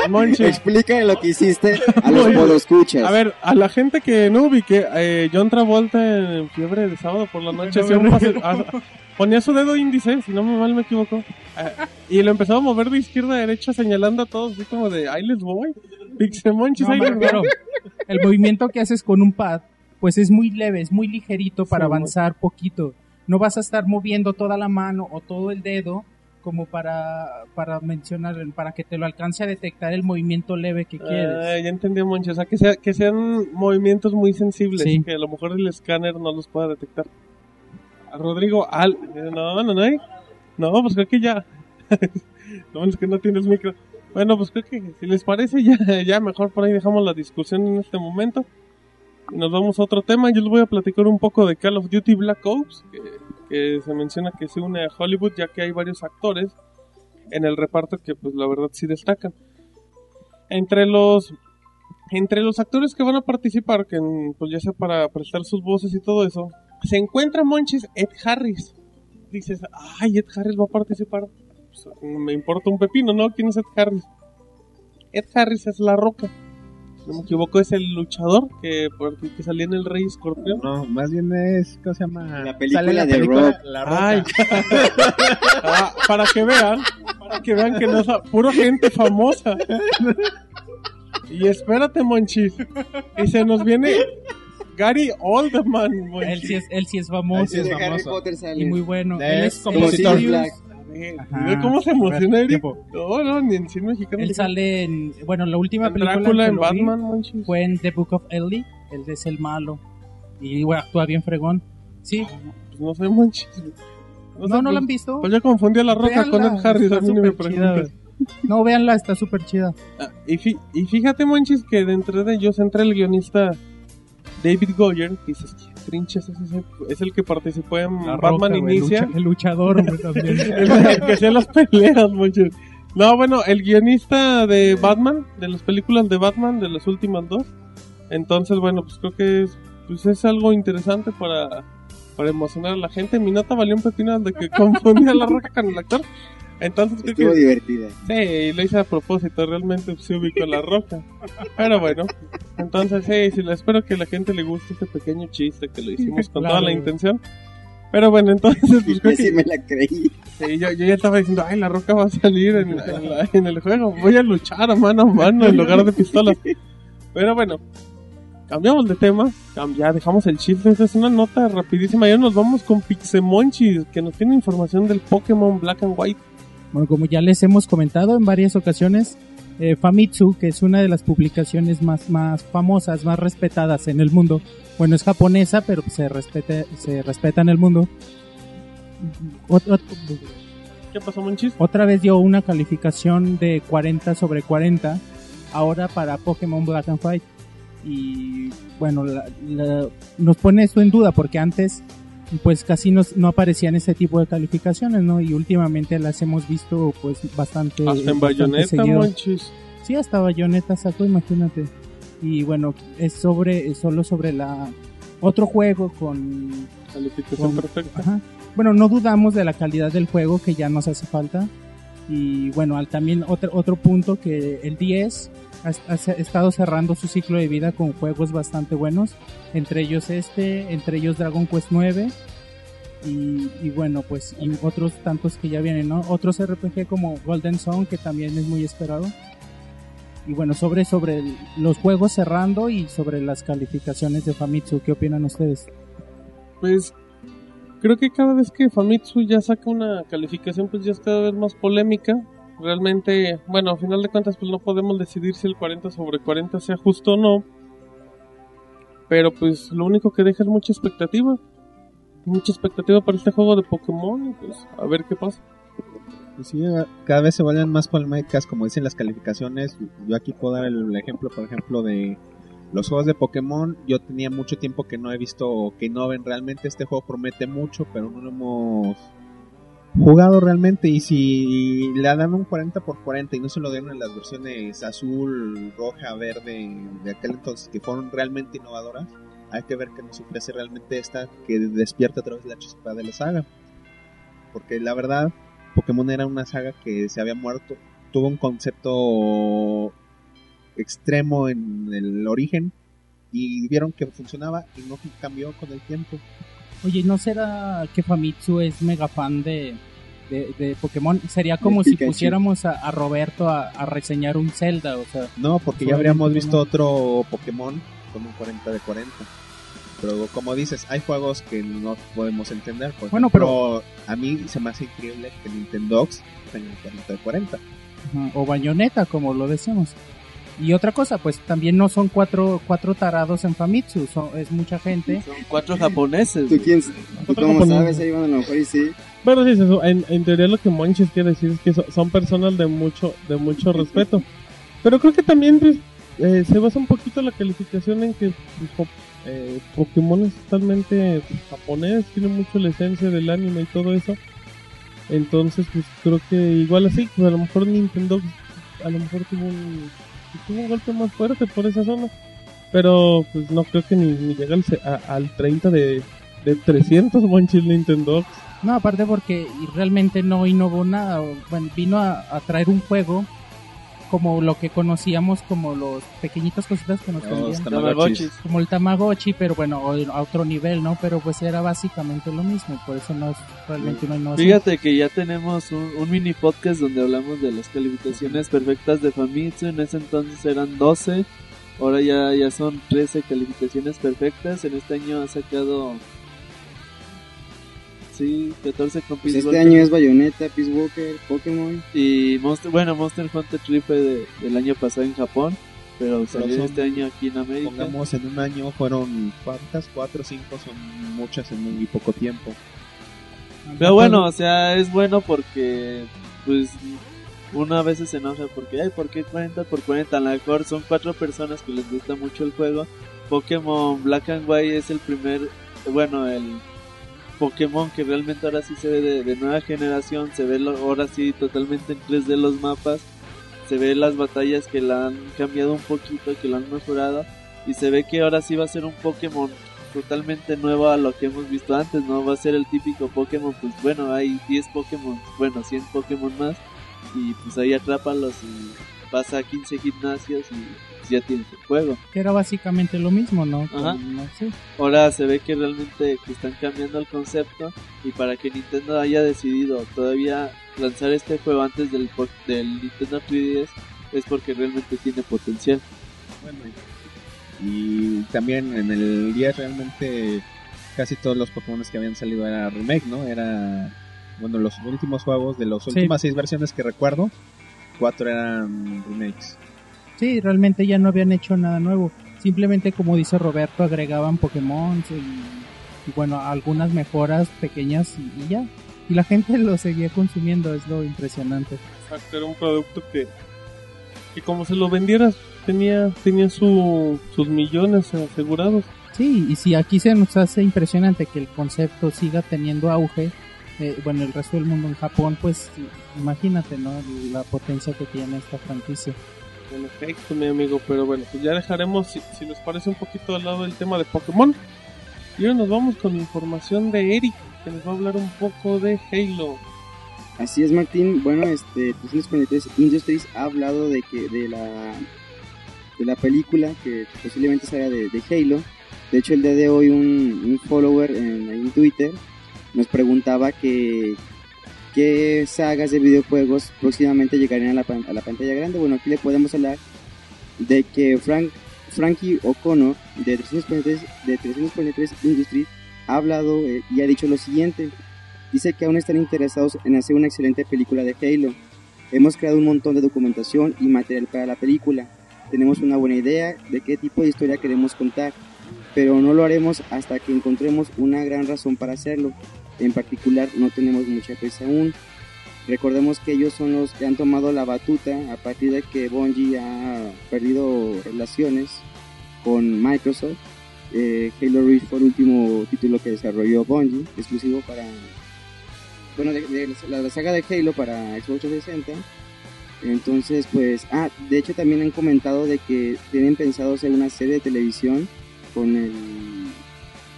Speaker 2: Monchis.
Speaker 5: Explícale lo que hiciste a los podescuchas.
Speaker 2: A ver, a la gente que no ubique, eh, John Travolta en fiebre de sábado por la noche hacía un pase- ponía su dedo índice, si no me mal me equivoco, ah, y lo empezaba a mover de izquierda a derecha señalando a todos, así como de, ahí les voy, Pixemonchis,
Speaker 4: No,
Speaker 2: ahí les voy.
Speaker 4: el movimiento que haces con un pad, pues es muy leve, es muy ligerito para
Speaker 2: Sí,
Speaker 4: avanzar poquito. No vas a estar moviendo toda la mano o todo el dedo como para, para mencionar, para que te lo alcance a detectar el movimiento leve que quieres.
Speaker 2: Ah, ya entendí, Monchi. O sea, que, sea, que sean movimientos muy sensibles,
Speaker 4: Sí.
Speaker 2: que a lo mejor el escáner no los pueda detectar. Rodrigo, al... No, no, no. ¿eh? No, pues creo que ya. no, es que no tienes micro. Bueno, pues creo que si les parece, ya, ya mejor por ahí dejamos la discusión en este momento. Nos vamos a otro tema. Yo les voy a platicar un poco de Call of Duty Black Ops, que, se menciona que se une a Hollywood, ya que hay varios actores en el reparto que, pues la verdad, sí destacan. Entre los entre los actores que van a participar, que pues ya sea para prestar sus voces y todo eso, se encuentra Monchis Ed Harris. Dices, ay, Ed Harris va a participar. Pues, me importa un pepino, ¿no? ¿Quién es Ed Harris? Ed Harris es La Roca. Si no me equivoco, es el luchador que, por- que salía en El Rey Escorpión.
Speaker 7: No, más bien es, ¿cómo se llama?
Speaker 5: La película
Speaker 7: Sale la
Speaker 5: de
Speaker 7: película
Speaker 5: Rock.
Speaker 7: La Roca.
Speaker 2: Ay, Ah, para que vean, para que vean que no es puro gente famosa. Y espérate, Monchis. Y se nos viene Gary Oldman,
Speaker 4: Él
Speaker 2: Monchis.
Speaker 4: sí es, él sí es
Speaker 7: Él
Speaker 4: famoso
Speaker 7: sí es
Speaker 5: de Harry
Speaker 7: famoso.
Speaker 5: Potter sale.
Speaker 4: y muy bueno.
Speaker 7: Es
Speaker 4: Él es
Speaker 5: Sirius
Speaker 4: Sirius.
Speaker 5: Black.
Speaker 2: Eh,
Speaker 4: Ajá.
Speaker 2: ¿ve ¿Cómo se emociona,
Speaker 4: ver,
Speaker 2: Eric?
Speaker 4: tiempo.
Speaker 2: No, no, ni en cine mexicano.
Speaker 4: Él sale en, bueno, la última
Speaker 2: en
Speaker 4: película
Speaker 2: Drácula, en
Speaker 4: vi
Speaker 2: Batman, Monchis.
Speaker 4: fue en The Book of Ellie. Él es el malo. Y bueno, actúa bien fregón. Sí,
Speaker 2: Pues no sé, sea,
Speaker 4: No, no
Speaker 2: pues-
Speaker 4: la han visto.
Speaker 2: Pues yo confundí a la roca con Ed Harris, a mí me
Speaker 4: chida. No, véanla, está súper chida.
Speaker 2: Ah, y, fi- y fíjate, Monchis, que de entre de ellos entra el guionista David Goyer, que dices, "¿Qué trinches es ese? Es el que participó en
Speaker 4: La
Speaker 2: Batman
Speaker 4: Roca,
Speaker 2: Inicia.
Speaker 4: el luchador, güey, también.
Speaker 2: el, el que hacía las peleas, Monchis. No, bueno, el guionista de Batman, de las películas de Batman, de las últimas dos. Entonces, bueno, pues creo que es, pues es algo interesante para, para emocionar a la gente. Mi nota valió un pepino de que confundía a la roca con el actor. Entonces
Speaker 5: Estuvo
Speaker 2: que
Speaker 5: divertida.
Speaker 2: Sí, lo hice a propósito, realmente se ubicó la roca. Pero bueno, entonces sí, sí, espero que a la gente le guste este pequeño chiste que lo hicimos con
Speaker 4: Claro.
Speaker 2: toda la intención. Pero bueno, entonces, pues
Speaker 5: Yo sí
Speaker 2: que
Speaker 5: me la creí.
Speaker 2: sí, yo, yo ya estaba diciendo, ay, la roca va a salir en, en la- en el juego, voy a luchar mano a mano en lugar de pistolas. Pero bueno, cambiamos de tema, ya dejamos el chiste, esta es una nota rapidísima, ya nos vamos con Pixemonchis, que nos tiene información del Pokémon Black and White.
Speaker 4: Bueno, como ya les hemos comentado en varias ocasiones, eh, Famitsu, que es una de las publicaciones más, más famosas, más respetadas en el mundo, bueno, es japonesa, pero se respeta, se respeta en el mundo.
Speaker 2: ¿Qué pasó, Monchis?
Speaker 4: otra vez dio una calificación de 40 sobre 40, ahora para Pokémon Black and White. Y bueno, la- la- nos pone esto en duda porque antes pues casi nos- no aparecían ese tipo de calificaciones, ¿no? Y últimamente las hemos visto pues bastante...
Speaker 2: Hasta en
Speaker 4: bastante
Speaker 2: Bayonetta. Monchis.
Speaker 4: Sí, hasta Bayonetta sacó, imagínate. Y bueno, es sobre, solo sobre la... Otro juego con
Speaker 2: Calificación
Speaker 4: Con-
Speaker 2: perfecta.
Speaker 4: Ajá. Bueno, no dudamos de la calidad del juego que ya nos hace falta. Y bueno, al, también otro, otro punto que el 10 ha, estado cerrando su ciclo de vida con juegos bastante buenos. Entre ellos este, entre ellos Dragon Quest 9. Y, bueno, pues otros tantos que ya vienen, ¿no? Otros RPG como Golden Sun que también es muy esperado. Y bueno, sobre, sobre los juegos cerrando y sobre las calificaciones de Famitsu, ¿qué opinan ustedes?
Speaker 2: Pues creo que cada vez que Famitsu ya saca una calificación, pues ya es cada vez más polémica. Realmente, bueno, a final de cuentas, pues no podemos decidir si el 40 sobre 40 sea justo o no. Pero pues lo único que deja es mucha expectativa. Mucha expectativa para este juego de Pokémon y pues a ver qué pasa.
Speaker 7: Y sí, a- cada vez se vuelven más polémicas, como dicen las calificaciones. Yo aquí puedo dar el ejemplo, por ejemplo, de los juegos de Pokémon. Yo tenía mucho tiempo que no he visto que innoven. Realmente este juego promete mucho, pero no lo hemos jugado realmente. Y si le dan un 40 por 40 y no se lo dieron en las versiones azul, roja, verde de aquel entonces, que fueron realmente innovadoras, hay que ver que nos ofrece realmente esta que despierta a través de la chispa de la saga. Porque la verdad, Pokémon era una saga que se había muerto. Tuvo un concepto extremo en el origen y vieron que funcionaba y no cambió con el tiempo.
Speaker 4: Oye, ¿no será que Famitsu es mega fan de, de, de Pokémon? Sería como si pusiéramos a, a Roberto a, a reseñar un Zelda, o sea,
Speaker 7: No, porque ya habríamos visto otro Pokémon con un 40 de 40. Pero como dices, hay juegos que no podemos entender. Por
Speaker 4: Bueno,
Speaker 7: ejemplo, a mí se me hace increíble que Nintendo tenga un 40 de 40.
Speaker 4: ajá, o Bayonetta, como lo decíamos. Y otra cosa, pues también no son cuatro, cuatro tarados en Famitsu, son, es mucha gente.
Speaker 3: Son cuatro japoneses.
Speaker 5: ¿Tú quién? ¿Tú
Speaker 2: Otro
Speaker 5: cómo
Speaker 2: japonés.
Speaker 5: sabes? Ahí van a lo mejor y sí.
Speaker 2: Bueno, sí, eso, en, en teoría lo que Monchis quiere decir es que so- son personas de mucho de mucho respeto. Pero creo que también pues, eh, se basa un poquito la calificación en que pues, po- eh, Pokémon es totalmente pues, japonés, tiene mucho la esencia del anime y todo eso. Entonces, pues creo que igual así, pues a lo mejor Nintendo a lo mejor tuvo un, tuvo un golpe más fuerte por esa zona. Pero pues no creo que ni, ni llega al, al 30 de, de 300 Monchis Nintendo.
Speaker 4: No, aparte porque realmente no innovó nada, bueno, vino a traer un juego como lo que conocíamos como los pequeñitos cositas que nos vendían. Como el Tamagotchi, pero bueno, a otro nivel, ¿no? Pero pues era básicamente lo mismo, por eso no es realmente una innovación.
Speaker 3: Fíjate que ya tenemos un, un mini podcast donde hablamos de las calificaciones perfectas de Famitsu. En ese entonces eran 12, ahora ya, ya son 13 calificaciones perfectas. En este año ha sacado. Sí, 14 con
Speaker 5: Pues
Speaker 3: Peace
Speaker 5: este
Speaker 3: Walker.
Speaker 5: año es Bayonetta, Peace Walker, Pokémon.
Speaker 3: Y Monster, bueno, Monster Hunter 3 fue de- del año pasado en Japón, pero salió
Speaker 7: son-
Speaker 3: este año aquí en América.
Speaker 7: Pongamos en un año fueron cuántas, cuatro o cinco, son muchas en muy poco tiempo.
Speaker 3: Pero bueno, o sea, es bueno porque, pues, uno a veces se enoja porque, ay, ¿por qué 40 por 40? A lo mejor son cuatro personas que les gusta mucho el juego. Pokémon Black and White es el primer, bueno, el Pokémon que realmente ahora sí se ve de, nueva generación, se ve lo- ahora sí totalmente en 3D los mapas, se ve las batallas que la han cambiado un poquito, que lo han mejorado, y se ve que ahora sí va a ser un Pokémon totalmente nuevo a lo que hemos visto antes, no va a ser el típico Pokémon, pues bueno, hay 10 Pokémon, bueno, 100 Pokémon más, y pues ahí atrápalos y pasa a 15 gimnasios y pues ya tienes el juego.
Speaker 4: Que era básicamente lo mismo, ¿no?
Speaker 3: Ajá.
Speaker 4: No sé.
Speaker 3: Ahora se ve que realmente que están cambiando el concepto y para que Nintendo haya decidido todavía lanzar este juego antes del, del Nintendo 3DS es porque realmente tiene potencial.
Speaker 7: Bueno, y también en el 10 realmente casi todos los Pokémon que habían salido era remake, ¿no? Era, bueno, los últimos juegos de las
Speaker 4: Sí.
Speaker 7: últimas seis versiones que recuerdo, cuatro eran remakes.
Speaker 4: Sí, realmente ya no habían hecho nada nuevo. Simplemente, como dice Roberto, agregaban Pokémon y, y bueno, algunas mejoras pequeñas y, y ya. Y la gente lo seguía consumiendo, es lo impresionante.
Speaker 2: Exacto, era un producto que, que como se lo vendieras, tenía, tenía su, sus millones asegurados.
Speaker 4: Sí, y si aquí se nos hace impresionante que el concepto siga teniendo auge, eh, bueno, el resto del mundo en Japón, pues imagínate, ¿no? La potencia que tiene esta franquicia.
Speaker 2: En efecto, mi amigo, pero bueno, pues ya dejaremos, si, si les parece, un poquito al lado el tema de Pokémon. Y ahora nos vamos con información de Eric, que nos va a hablar un poco de Halo.
Speaker 5: Así es, Martín. Bueno, este 343 Industries ha hablado de que de la de la película que posiblemente salga de, Halo. De hecho, el día de hoy un, follower en Twitter nos preguntaba que qué sagas de videojuegos próximamente llegarían a la, a la pantalla grande. Bueno, aquí le podemos hablar de que Frank Frankie O'Connor de 343, de 343 Industries ha hablado eh, y ha dicho lo siguiente. Dice que aún están interesados en hacer una excelente película de Halo. Hemos creado un montón de documentación y material para la película. Tenemos una buena idea de qué tipo de historia queremos contar, pero no lo haremos hasta que encontremos una gran razón para hacerlo. En particular, no tenemos mucha prisa aún. Recordemos que ellos son los que han tomado la batuta a partir de que Bungie ha perdido relaciones con Microsoft. Eh, Halo Reach fue el último título que desarrolló Bungie, exclusivo para bueno, la saga de Halo para Xbox 360. Entonces, pues, ah, de hecho también han comentado de que tienen pensado hacer una serie de televisión con el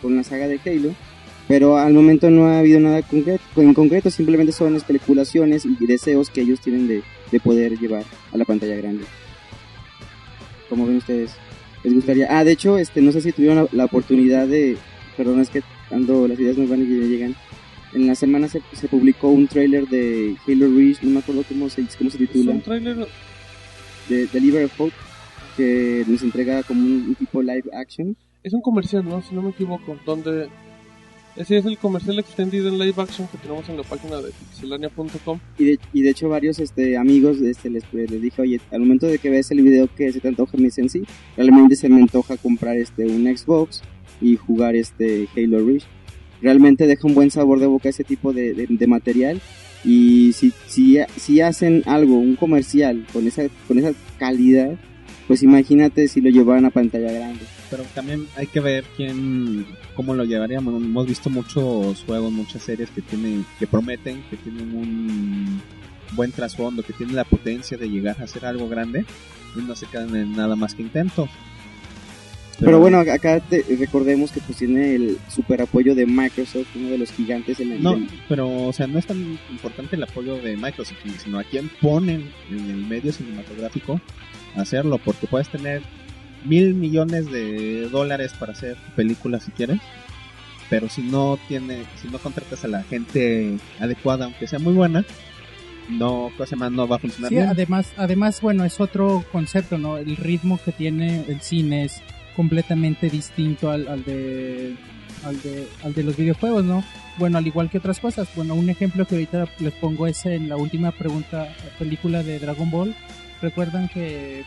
Speaker 5: con la saga de Halo, pero al momento no ha habido nada concreto, en concreto, simplemente son especulaciones y deseos que ellos tienen de, de poder llevar a la pantalla grande. Como ven ustedes, les gustaría. Ah, de hecho, este, no sé si tuvieron la, la oportunidad de, perdón, es que ando las ideas no van y llegan en la semana se, se publicó un tráiler de Halo Reach, no me acuerdo cómo se, cómo se
Speaker 2: Es
Speaker 5: titula,
Speaker 2: un tráiler
Speaker 5: de Deliver of Hope, que nos entrega como un, un tipo live action.
Speaker 2: Es un comercial, ¿no? Si no me equivoco. Donde. Ese es el comercial extendido en live action que tenemos en la página de pixelania.com.
Speaker 5: Y de, hecho varios este, amigos este, les, les dije, oye, al momento de que veas el video que se te antoja, me dicen, sí, realmente se me antoja comprar este un Xbox y jugar este Halo Reach. Realmente deja un buen sabor de boca ese tipo de, material. Y si hacen algo, un comercial con esa, con esa calidad, pues imagínate si lo llevaran a pantalla grande.
Speaker 7: Pero también hay que ver quién, cómo lo llevaríamos. Hemos visto muchos juegos, muchas series que tienen, que prometen, que tienen un buen trasfondo, que tienen la potencia de llegar a hacer algo grande y no se quedan en nada más que intentos.
Speaker 5: Pero, bueno, acá te- recordemos que pues tiene el super apoyo de Microsoft, uno de los gigantes en el...
Speaker 7: No, pero o sea, no es tan importante el apoyo de Microsoft, sino a quién ponen en el medio cinematográfico a hacerlo, porque puedes tener mil millones de dólares para hacer películas si quieres, pero si no tiene, si no contratas a la gente adecuada, aunque sea muy buena, no, cosa más no va a funcionar
Speaker 4: Sí,
Speaker 7: bien.
Speaker 4: además, además, bueno, es otro concepto, ¿no? El ritmo que tiene el cine es completamente distinto al, al de al de al de los videojuegos, ¿no? Bueno, al igual que otras cosas. Bueno, un ejemplo que ahorita les pongo es en la última pregunta película de Dragon Ball. Recuerdan que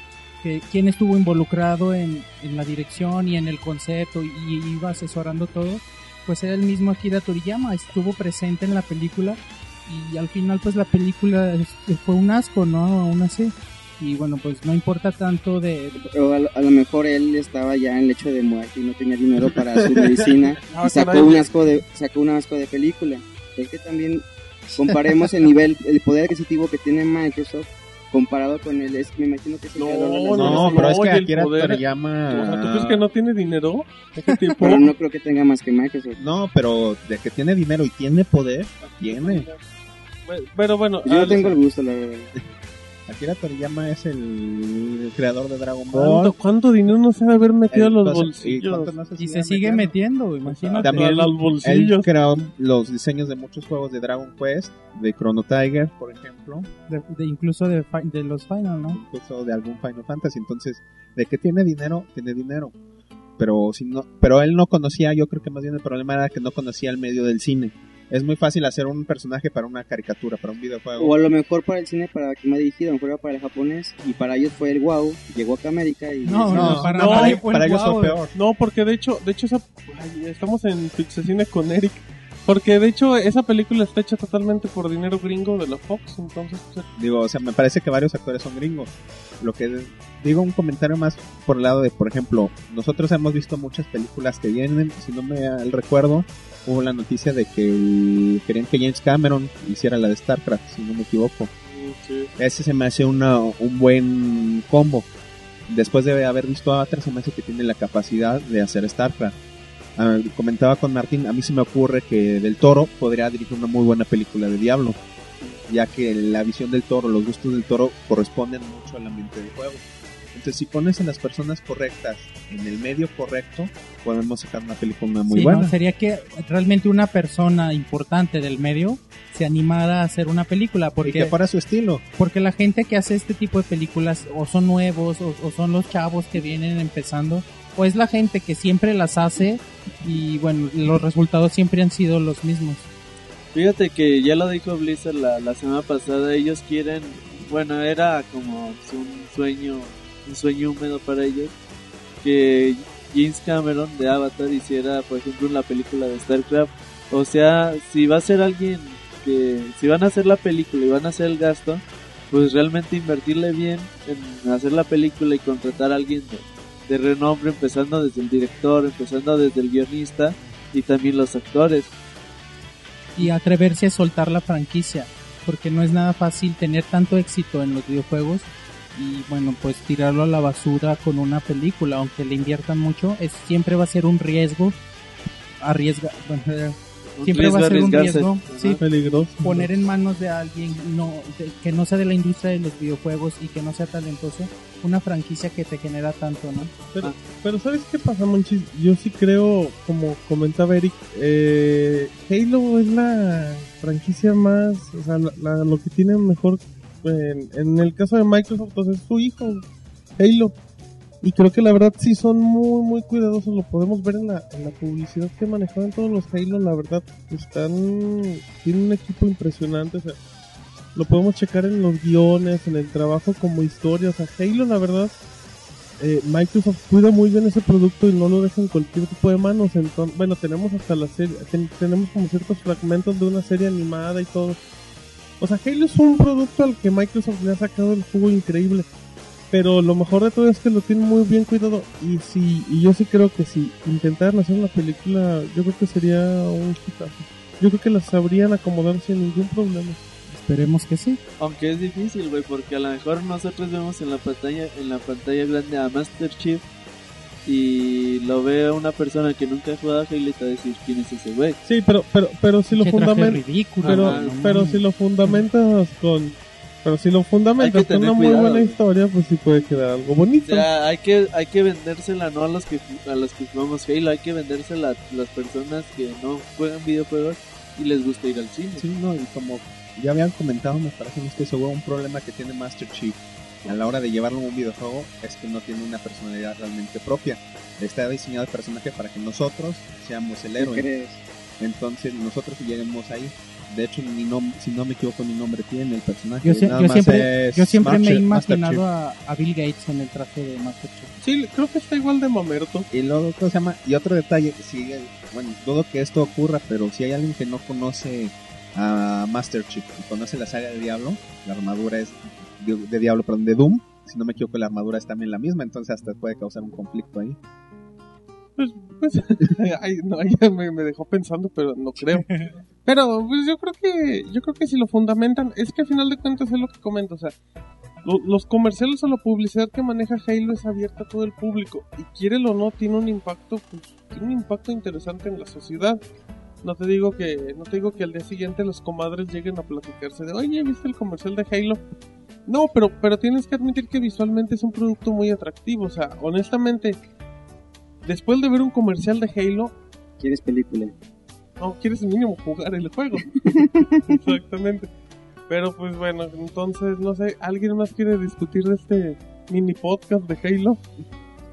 Speaker 4: que quién estuvo involucrado en, en la dirección y en el concepto y iba asesorando todo. pues era el mismo Akira Toriyama, estuvo presente en la película y al final pues la película fue un asco, ¿no? Aún así. Y bueno, pues no importa tanto de...
Speaker 5: Pero a, lo- a lo mejor él estaba ya en lecho de muerte y no tenía dinero para su medicina
Speaker 2: Ah,
Speaker 5: y sacó
Speaker 2: caray.
Speaker 5: un asco de sacó un asco de película. Es que también comparemos el nivel, el poder adquisitivo que tiene Microsoft comparado con el, es, me imagino que es el
Speaker 2: No,
Speaker 5: creador de las
Speaker 2: no,
Speaker 7: No, pero es que
Speaker 2: el
Speaker 7: Akira
Speaker 2: poder-
Speaker 7: Toriyama...
Speaker 2: O sea, ¿tú crees que no tiene dinero?
Speaker 5: Pero no creo que tenga más que Microsoft.
Speaker 7: No, pero de que tiene dinero y tiene poder, tiene.
Speaker 2: Pero bueno,
Speaker 5: Yo
Speaker 2: al-
Speaker 5: tengo el gusto, la verdad.
Speaker 7: Akira Toriyama es el creador de Dragon
Speaker 2: ¿cuánto,
Speaker 7: Ball.
Speaker 2: cuánto dinero no se ha de haber metido a los
Speaker 7: Entonces, ¿y
Speaker 2: bolsillos?
Speaker 7: cuánto no se
Speaker 4: Y
Speaker 7: sigue
Speaker 4: se sigue metiendo, imagínate.
Speaker 7: También
Speaker 2: los
Speaker 7: Él
Speaker 2: bolsillos.
Speaker 7: creó los diseños de muchos juegos de Dragon Quest, de Chrono Tiger, por ejemplo,
Speaker 4: De, de- incluso de, de los Final, ¿no?
Speaker 7: incluso de algún Final Fantasy. Entonces, de que tiene dinero, tiene dinero. Pero si no, pero él no conocía, yo creo que más bien el problema era que no conocía el medio del cine. Es muy fácil hacer un personaje para una caricatura, para un videojuego.
Speaker 5: O a lo mejor para el cine, para que me ha dirigido, a lo mejor era para el japonés y para ellos fue el wow, llegó acá a América y
Speaker 4: No, no,
Speaker 7: No,
Speaker 4: para
Speaker 2: no,
Speaker 4: nadie
Speaker 7: para,
Speaker 4: fue
Speaker 7: para
Speaker 4: el
Speaker 7: ellos fue peor.
Speaker 2: No, porque de hecho, de hecho esa, ay, estamos en Pixecine con Eric. Porque de hecho esa película está hecha totalmente por dinero gringo de la Fox, entonces pues,
Speaker 7: Digo, o sea, me parece que varios actores son gringos. Lo que digo un comentario más por el lado de, por ejemplo, nosotros hemos visto muchas películas que vienen, si no me el recuerdo, hubo la noticia de que querían que James Cameron hiciera la de StarCraft, si no me equivoco. Ese se me hace una, un buen combo. Después de haber visto Avatar, se me hace que tiene la capacidad de hacer StarCraft. Ah, comentaba con Martín, a mí se me ocurre que Del Toro podría dirigir una muy buena película de Diablo, ya que la visión del Toro, los gustos del Toro corresponden mucho al ambiente del juego. Entonces, si pones a las personas correctas en el medio correcto, podemos sacar una película muy
Speaker 4: Sí,
Speaker 7: buena.
Speaker 4: ¿no? Sería que realmente una persona importante del medio se animara a hacer una película,
Speaker 7: Y que
Speaker 4: porque,
Speaker 7: para su estilo.
Speaker 4: porque la gente que hace este tipo de películas o son nuevos o, o son los chavos que vienen empezando, o es la gente que siempre las hace y bueno, los resultados siempre han sido los mismos.
Speaker 3: Fíjate que ya lo dijo Blizzard la, la semana pasada, ellos quieren, bueno, era como un sueño, un sueño húmedo para ellos, que James Cameron de Avatar hiciera, por ejemplo, la película de StarCraft. O sea, si va a ser alguien que, si van a hacer la película y van a hacer el gasto, pues realmente invertirle bien en hacer la película y contratar a alguien de, de renombre, empezando desde el director, empezando desde el guionista y también los actores.
Speaker 4: y atreverse a soltar la franquicia, porque no es nada fácil tener tanto éxito en los videojuegos y bueno, pues tirarlo a la basura con una película, aunque le inviertan mucho, es siempre va a ser un riesgo arriesga, eh, siempre va a ser un riesgo, sí,
Speaker 2: Peligroso.
Speaker 4: poner en manos de alguien no de- que no sea de la industria de los videojuegos y que no sea talentoso una franquicia que te genera tanto, ¿no?
Speaker 2: Pero, pero ¿sabes qué pasa, Monchis? Yo sí creo, como comentaba Eric, eh, Halo es la franquicia más, o sea, la- la- lo que tiene mejor, en, en el caso de Microsoft, pues es su hijo, Halo. Y creo que la verdad sí son muy, muy cuidadosos, lo podemos ver en la, en la publicidad que manejaban todos los Halo, la verdad, están, tienen un equipo impresionante, o sea, lo podemos checar en los guiones, en el trabajo como historia, o sea, Halo la verdad eh, Microsoft cuida muy bien ese producto y no lo deja en cualquier tipo de manos. Entonces, bueno, tenemos hasta la serie, ten- tenemos como ciertos fragmentos de una serie animada y todo. O sea, Halo es un producto al que Microsoft le ha sacado el jugo increíble. Pero lo mejor de todo es que lo tiene muy bien cuidado. Y si, y yo sí creo que si intentaran hacer una película, yo creo que sería un hitazo. Yo creo que las sabrían acomodar sin ningún problema.
Speaker 4: Esperemos que sí.
Speaker 3: Aunque es difícil, güey, porque a lo mejor nosotros vemos en la pantalla, en la pantalla grande a Master Chief y lo ve una persona que nunca ha jugado a Halo y te va a decir quién es ese güey.
Speaker 2: Sí, pero, pero, pero si lo fundamentas.
Speaker 4: ridículo,
Speaker 2: pero,
Speaker 3: Ajá,
Speaker 4: no
Speaker 2: pero si lo fundamentas con pero si lo fundamentas con una
Speaker 3: tener
Speaker 2: muy
Speaker 3: cuidado,
Speaker 2: buena
Speaker 3: güey.
Speaker 2: historia pues sí puede quedar algo
Speaker 3: O
Speaker 2: bonito
Speaker 3: sea, hay que, hay que vendérsela no a los que a los que jugamos Halo, hay que vendérsela a las personas que no juegan videojuegos y les gusta ir al cine.
Speaker 7: Sí, no, y como ya habían comentado, me parece que seguro un problema que tiene Master Chief a la hora de llevarlo a un videojuego es que no tiene una personalidad realmente propia. Está diseñado el personaje para que nosotros seamos el
Speaker 5: ¿Qué
Speaker 7: héroe.
Speaker 5: crees?
Speaker 7: Entonces nosotros lleguemos ahí. De hecho, ni nom- si no me equivoco, ni nombre tiene el personaje.
Speaker 4: Yo, sie-
Speaker 7: nada
Speaker 4: yo
Speaker 7: más
Speaker 4: siempre,
Speaker 7: es
Speaker 4: yo siempre me he imaginado a, a Bill Gates en el traje de Master Chief.
Speaker 2: Sí, creo que está igual de mamerto.
Speaker 7: Y luego, ¿cómo se llama? Y otro detalle, que sí, bueno, dudo que esto ocurra, pero si hay alguien que no conoce a Master Chief y conoce la saga de Diablo, la armadura es de, de Diablo, perdón, de Doom, si no me equivoco, la armadura es también la misma, entonces hasta puede causar un conflicto ahí.
Speaker 2: Pues, pues ay, no, me, me dejó pensando, pero no creo. Pero pues yo creo que yo creo que si lo fundamentan, es que al final de cuentas es lo que comento, o sea, lo- los comerciales o la publicidad que maneja Halo es abierta a todo el público y quiere o no tiene un impacto, pues, tiene un impacto interesante en la sociedad. No te digo que no te digo que al día siguiente los comadres lleguen a platicarse de, "Oye, ¿viste el comercial de Halo?" No, pero pero tienes que admitir que visualmente es un producto muy atractivo, o sea, honestamente después de ver un comercial de Halo,
Speaker 5: ¿Quieres película?
Speaker 2: no quieres mínimo jugar el juego. Exactamente. Pero pues bueno, entonces no sé, ¿alguien más quiere discutir de este mini podcast de Halo?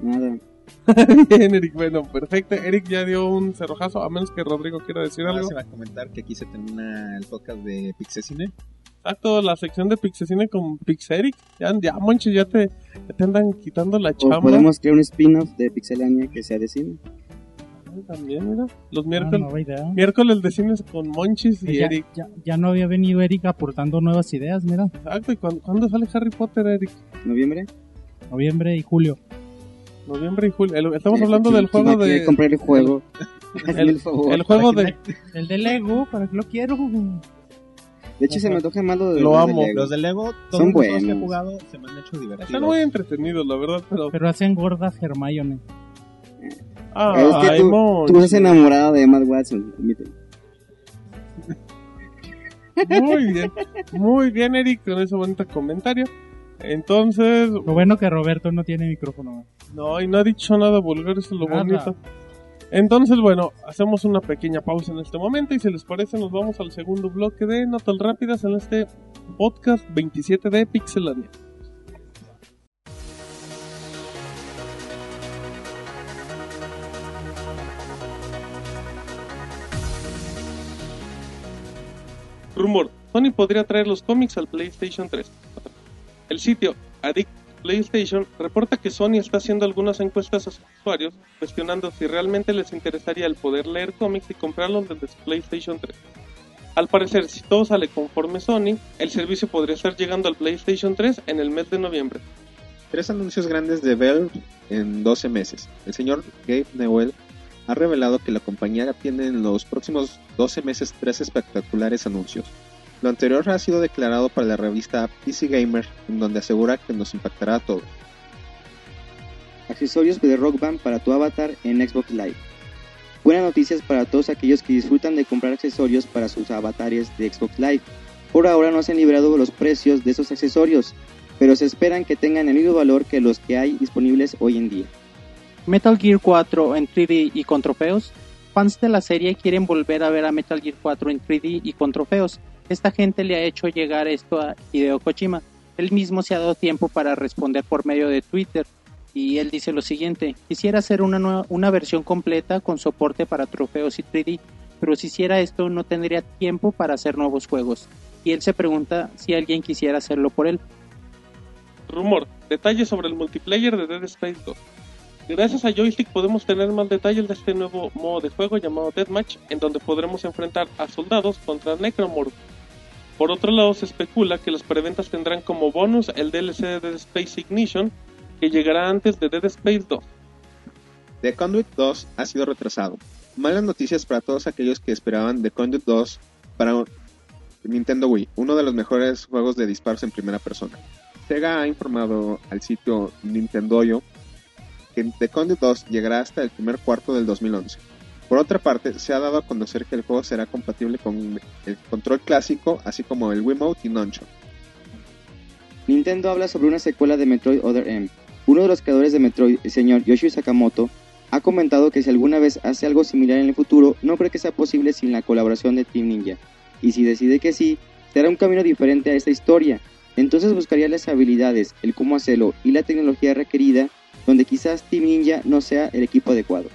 Speaker 5: Nada.
Speaker 2: Bien, Eric, bueno, perfecto. Eric ya dio un cerrojazo, a menos que Rodrigo quiera decir
Speaker 7: Ahora
Speaker 2: algo.
Speaker 7: se va a comentar que aquí se termina el podcast de Pixecine.
Speaker 2: Exacto, la sección de Pixecine con Pixeric. Ya, ya, Monchi, ya te, ya te andan quitando la
Speaker 5: O
Speaker 2: chamba.
Speaker 5: podemos crear un spin-off de Pixelania que sea de cine.
Speaker 2: También, mira. Los
Speaker 4: Ah,
Speaker 2: miércoles,
Speaker 4: nueva idea.
Speaker 2: miércoles de cines con Monchis y
Speaker 4: ya,
Speaker 2: Eric.
Speaker 4: ya, ya no había venido Eric aportando nuevas ideas, mira.
Speaker 2: Exacto, ¿y cuándo, cuándo sale Harry Potter, Eric?
Speaker 5: ¿Noviembre?
Speaker 4: Noviembre y julio.
Speaker 2: Noviembre y julio. El- estamos hablando del juego
Speaker 5: no
Speaker 2: de...
Speaker 5: comprar el juego.
Speaker 2: El,
Speaker 5: el
Speaker 2: juego
Speaker 4: Para
Speaker 2: de...
Speaker 4: que El de Lego, ¿para qué lo quiero?
Speaker 5: De hecho, se me antoja más lo de
Speaker 2: Lo
Speaker 5: los de
Speaker 2: amo.
Speaker 5: Lego.
Speaker 7: Los de Lego, todos
Speaker 5: Son
Speaker 7: los juegos que he
Speaker 5: buenos.
Speaker 7: jugado se me han hecho divertidos.
Speaker 2: Están muy entretenidos, la verdad, pero...
Speaker 4: Pero hacen gorda Hermione.
Speaker 2: Ah,
Speaker 5: es que tú, tú estás enamorado de Emma Watson. admítelo.
Speaker 2: Muy bien, muy bien, Eric, con ese bonito comentario. Entonces,
Speaker 4: Lo bueno que Roberto no tiene micrófono.
Speaker 2: no, y no ha dicho nada vulgar, eso es lo
Speaker 4: Nada.
Speaker 2: bonito. Entonces, bueno, hacemos una pequeña pausa en este momento y si les parece nos vamos al segundo bloque de Notas Rápidas en este podcast 27 de Pixelania. Rumor, Sony podría traer los cómics al PlayStation 3. El sitio Addict PlayStation reporta que Sony está haciendo algunas encuestas a sus usuarios cuestionando si realmente les interesaría el poder leer cómics y comprarlos desde su PlayStation 3. Al parecer, si todo sale conforme Sony, el servicio podría estar llegando al PlayStation 3 en el mes de noviembre.
Speaker 6: Tres anuncios grandes de Valve en 12 meses. El señor Gabe Newell ha revelado que la compañía tiene en los próximos 12 meses tres espectaculares anuncios. Lo anterior ha sido declarado para la revista PC Gamer, en donde asegura que nos impactará a todos.
Speaker 5: Accesorios de Rock Band para tu avatar en Xbox Live. Buenas noticias para todos aquellos que disfrutan de comprar accesorios para sus avatares de Xbox Live. Por ahora no se han librado los precios de esos accesorios, pero se esperan que tengan el mismo valor que los que hay disponibles hoy en día.
Speaker 8: Metal Gear 4 en 3D y con trofeos. Fans de la serie quieren volver a ver a Metal Gear 4 en 3D y con trofeos. Esta gente le ha hecho llegar esto a Hideo Kojima. Él mismo se ha dado tiempo para responder por medio de Twitter y él dice lo siguiente, quisiera hacer una, una versión completa con soporte para trofeos y 3D, pero si hiciera esto no tendría tiempo para hacer nuevos juegos. Y él se pregunta si alguien quisiera hacerlo por él.
Speaker 2: Rumor, detalles sobre el multiplayer de Dead Space 2. Gracias a Joystick podemos tener más detalles de este nuevo modo de juego llamado Deathmatch, en donde podremos enfrentar a soldados contra Necromorph. Por otro lado, se especula que las preventas tendrán como bonus el DLC de Dead Space Ignition, que llegará antes de Dead Space 2.
Speaker 6: The Conduit 2 ha sido retrasado. Malas noticias para todos aquellos que esperaban The Conduit 2 para Nintendo Wii, uno de los mejores juegos de disparos en primera persona. Sega ha informado al sitio Nintendoyo que The Conduit 2 llegará hasta el primer cuarto del 2011. Por otra parte, se ha dado a conocer que el juego será compatible con el control clásico, así como el Wiimote y Nunchuk.
Speaker 5: Nintendo habla sobre una secuela de Metroid Other M. Uno de los creadores de Metroid, el señor Yoshi Sakamoto, ha comentado que si alguna vez hace algo similar en el futuro, no cree que sea posible sin la colaboración de Team Ninja. Y si decide que sí, será un camino diferente a esta historia. Entonces buscaría las habilidades, el cómo hacerlo y la tecnología requerida, donde quizás Team Ninja no sea el equipo adecuado.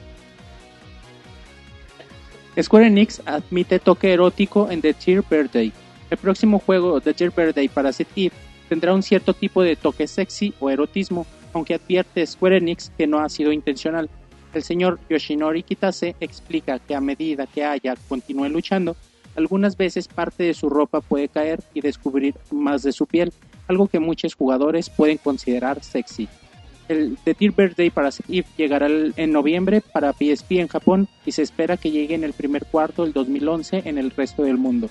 Speaker 8: Square Enix admite toque erótico en The Tear Birthday. El próximo juego, The Tear Birthday para Eve, tendrá un cierto tipo de toque sexy o erotismo, aunque advierte Square Enix que no ha sido intencional. El señor Yoshinori Kitase explica que a medida que Aya continúe luchando, algunas veces parte de su ropa puede caer y descubrir más de su piel, algo que muchos jugadores pueden considerar sexy. El The Tear Birthday para Eve llegará en noviembre para PSP en Japón y se espera que llegue en el primer cuarto del 2011 en el resto del mundo.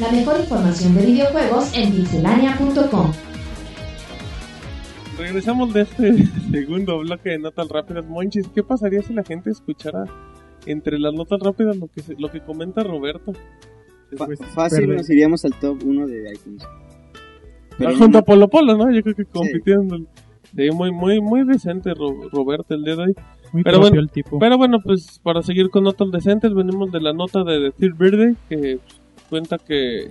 Speaker 1: La mejor información de videojuegos en pixelania.com.
Speaker 2: Regresamos de este segundo bloque de notas rápidas. Monchis, ¿qué pasaría si la gente escuchara entre las notas rápidas lo que, se- lo que comenta Roberto? Pues,
Speaker 5: fácil nos iríamos al top 1 de iTunes. Pero no-
Speaker 2: junto a Polo Polo, ¿no? Yo creo que compitiendo. Sí, muy, muy, muy decente Ro- Roberto el día de hoy.
Speaker 4: Muy
Speaker 2: Pero bueno,
Speaker 4: el tipo.
Speaker 2: Pero bueno, pues para seguir con notas decentes, venimos de la nota de The Third Birthday, que pues, cuenta que.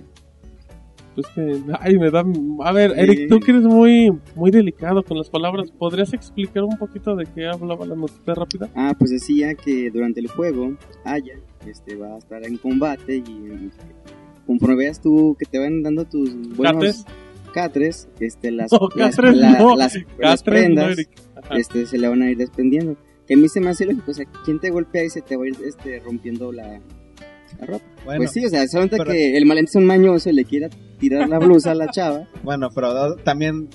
Speaker 2: Pues que. Ay, me da. A ver,
Speaker 5: Sí.
Speaker 2: Eric, tú que eres muy, muy delicado con las palabras, ¿podrías explicar un poquito de qué hablaba la notita rápida?
Speaker 5: Ah, pues decía que durante el juego Aya este, va a estar en combate y conforme veas tú que te van dando tus buenos
Speaker 2: ¿Catres?
Speaker 5: Catres, este, las,
Speaker 2: No,
Speaker 5: las,
Speaker 2: catres
Speaker 5: la-
Speaker 2: no.
Speaker 5: las- las
Speaker 2: Catres no,
Speaker 5: prendas.
Speaker 2: Ajá.
Speaker 5: este, se le van a ir desprendiendo. Que a mí se me hace lógico, o sea, ¿quién te golpea y se te va a ir este, rompiendo la, la ropa?
Speaker 7: Bueno,
Speaker 5: pues sí, o sea, solamente
Speaker 7: pero-
Speaker 5: que el malentendido mañoso le quiera tirar la blusa a la chava.
Speaker 7: bueno, pero también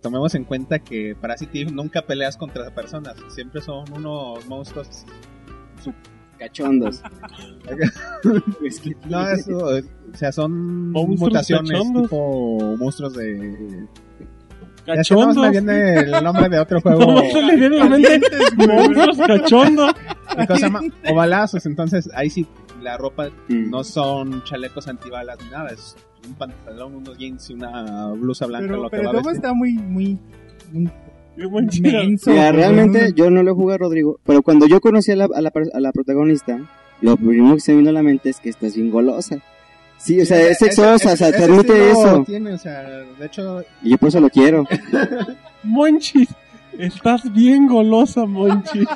Speaker 7: tomemos en cuenta que Parasite Eve nunca peleas contra personas, siempre son unos monstruos.
Speaker 5: Cachondos. Que-
Speaker 7: No, eso, o sea, son
Speaker 2: Monstruos
Speaker 7: mutaciones
Speaker 2: cachondos.
Speaker 7: tipo monstruos de... Ya
Speaker 2: Cachondos.
Speaker 7: me viene el nombre de otro juego.
Speaker 2: ¿Cómo se le viene a la mente? Monstruos cachondos.
Speaker 7: ¿Qué cosa se llama? O balazos, entonces ahí sí la ropa
Speaker 5: Mm.
Speaker 7: no son chalecos antibalas ni nada, es un pantalón, unos jeans y una blusa blanca
Speaker 4: pero
Speaker 7: lo que
Speaker 4: pero
Speaker 7: va a
Speaker 4: todo
Speaker 7: vestir.
Speaker 4: está muy, muy, muy. Menso.
Speaker 5: Mira,
Speaker 4: güey,
Speaker 5: realmente yo no lo jugué a Rodrigo, pero cuando yo conocí a la, a la, per- a la protagonista, lo primero que se me vino a la mente es que estás bien golosa. Sí, o sea, es sexosa, o sea,
Speaker 7: ese
Speaker 5: te admite
Speaker 7: estilo
Speaker 5: eso.
Speaker 7: Tiene, o sea, de hecho,
Speaker 5: Y yo por eso lo quiero.
Speaker 2: Monchis, estás bien golosa, Monchis.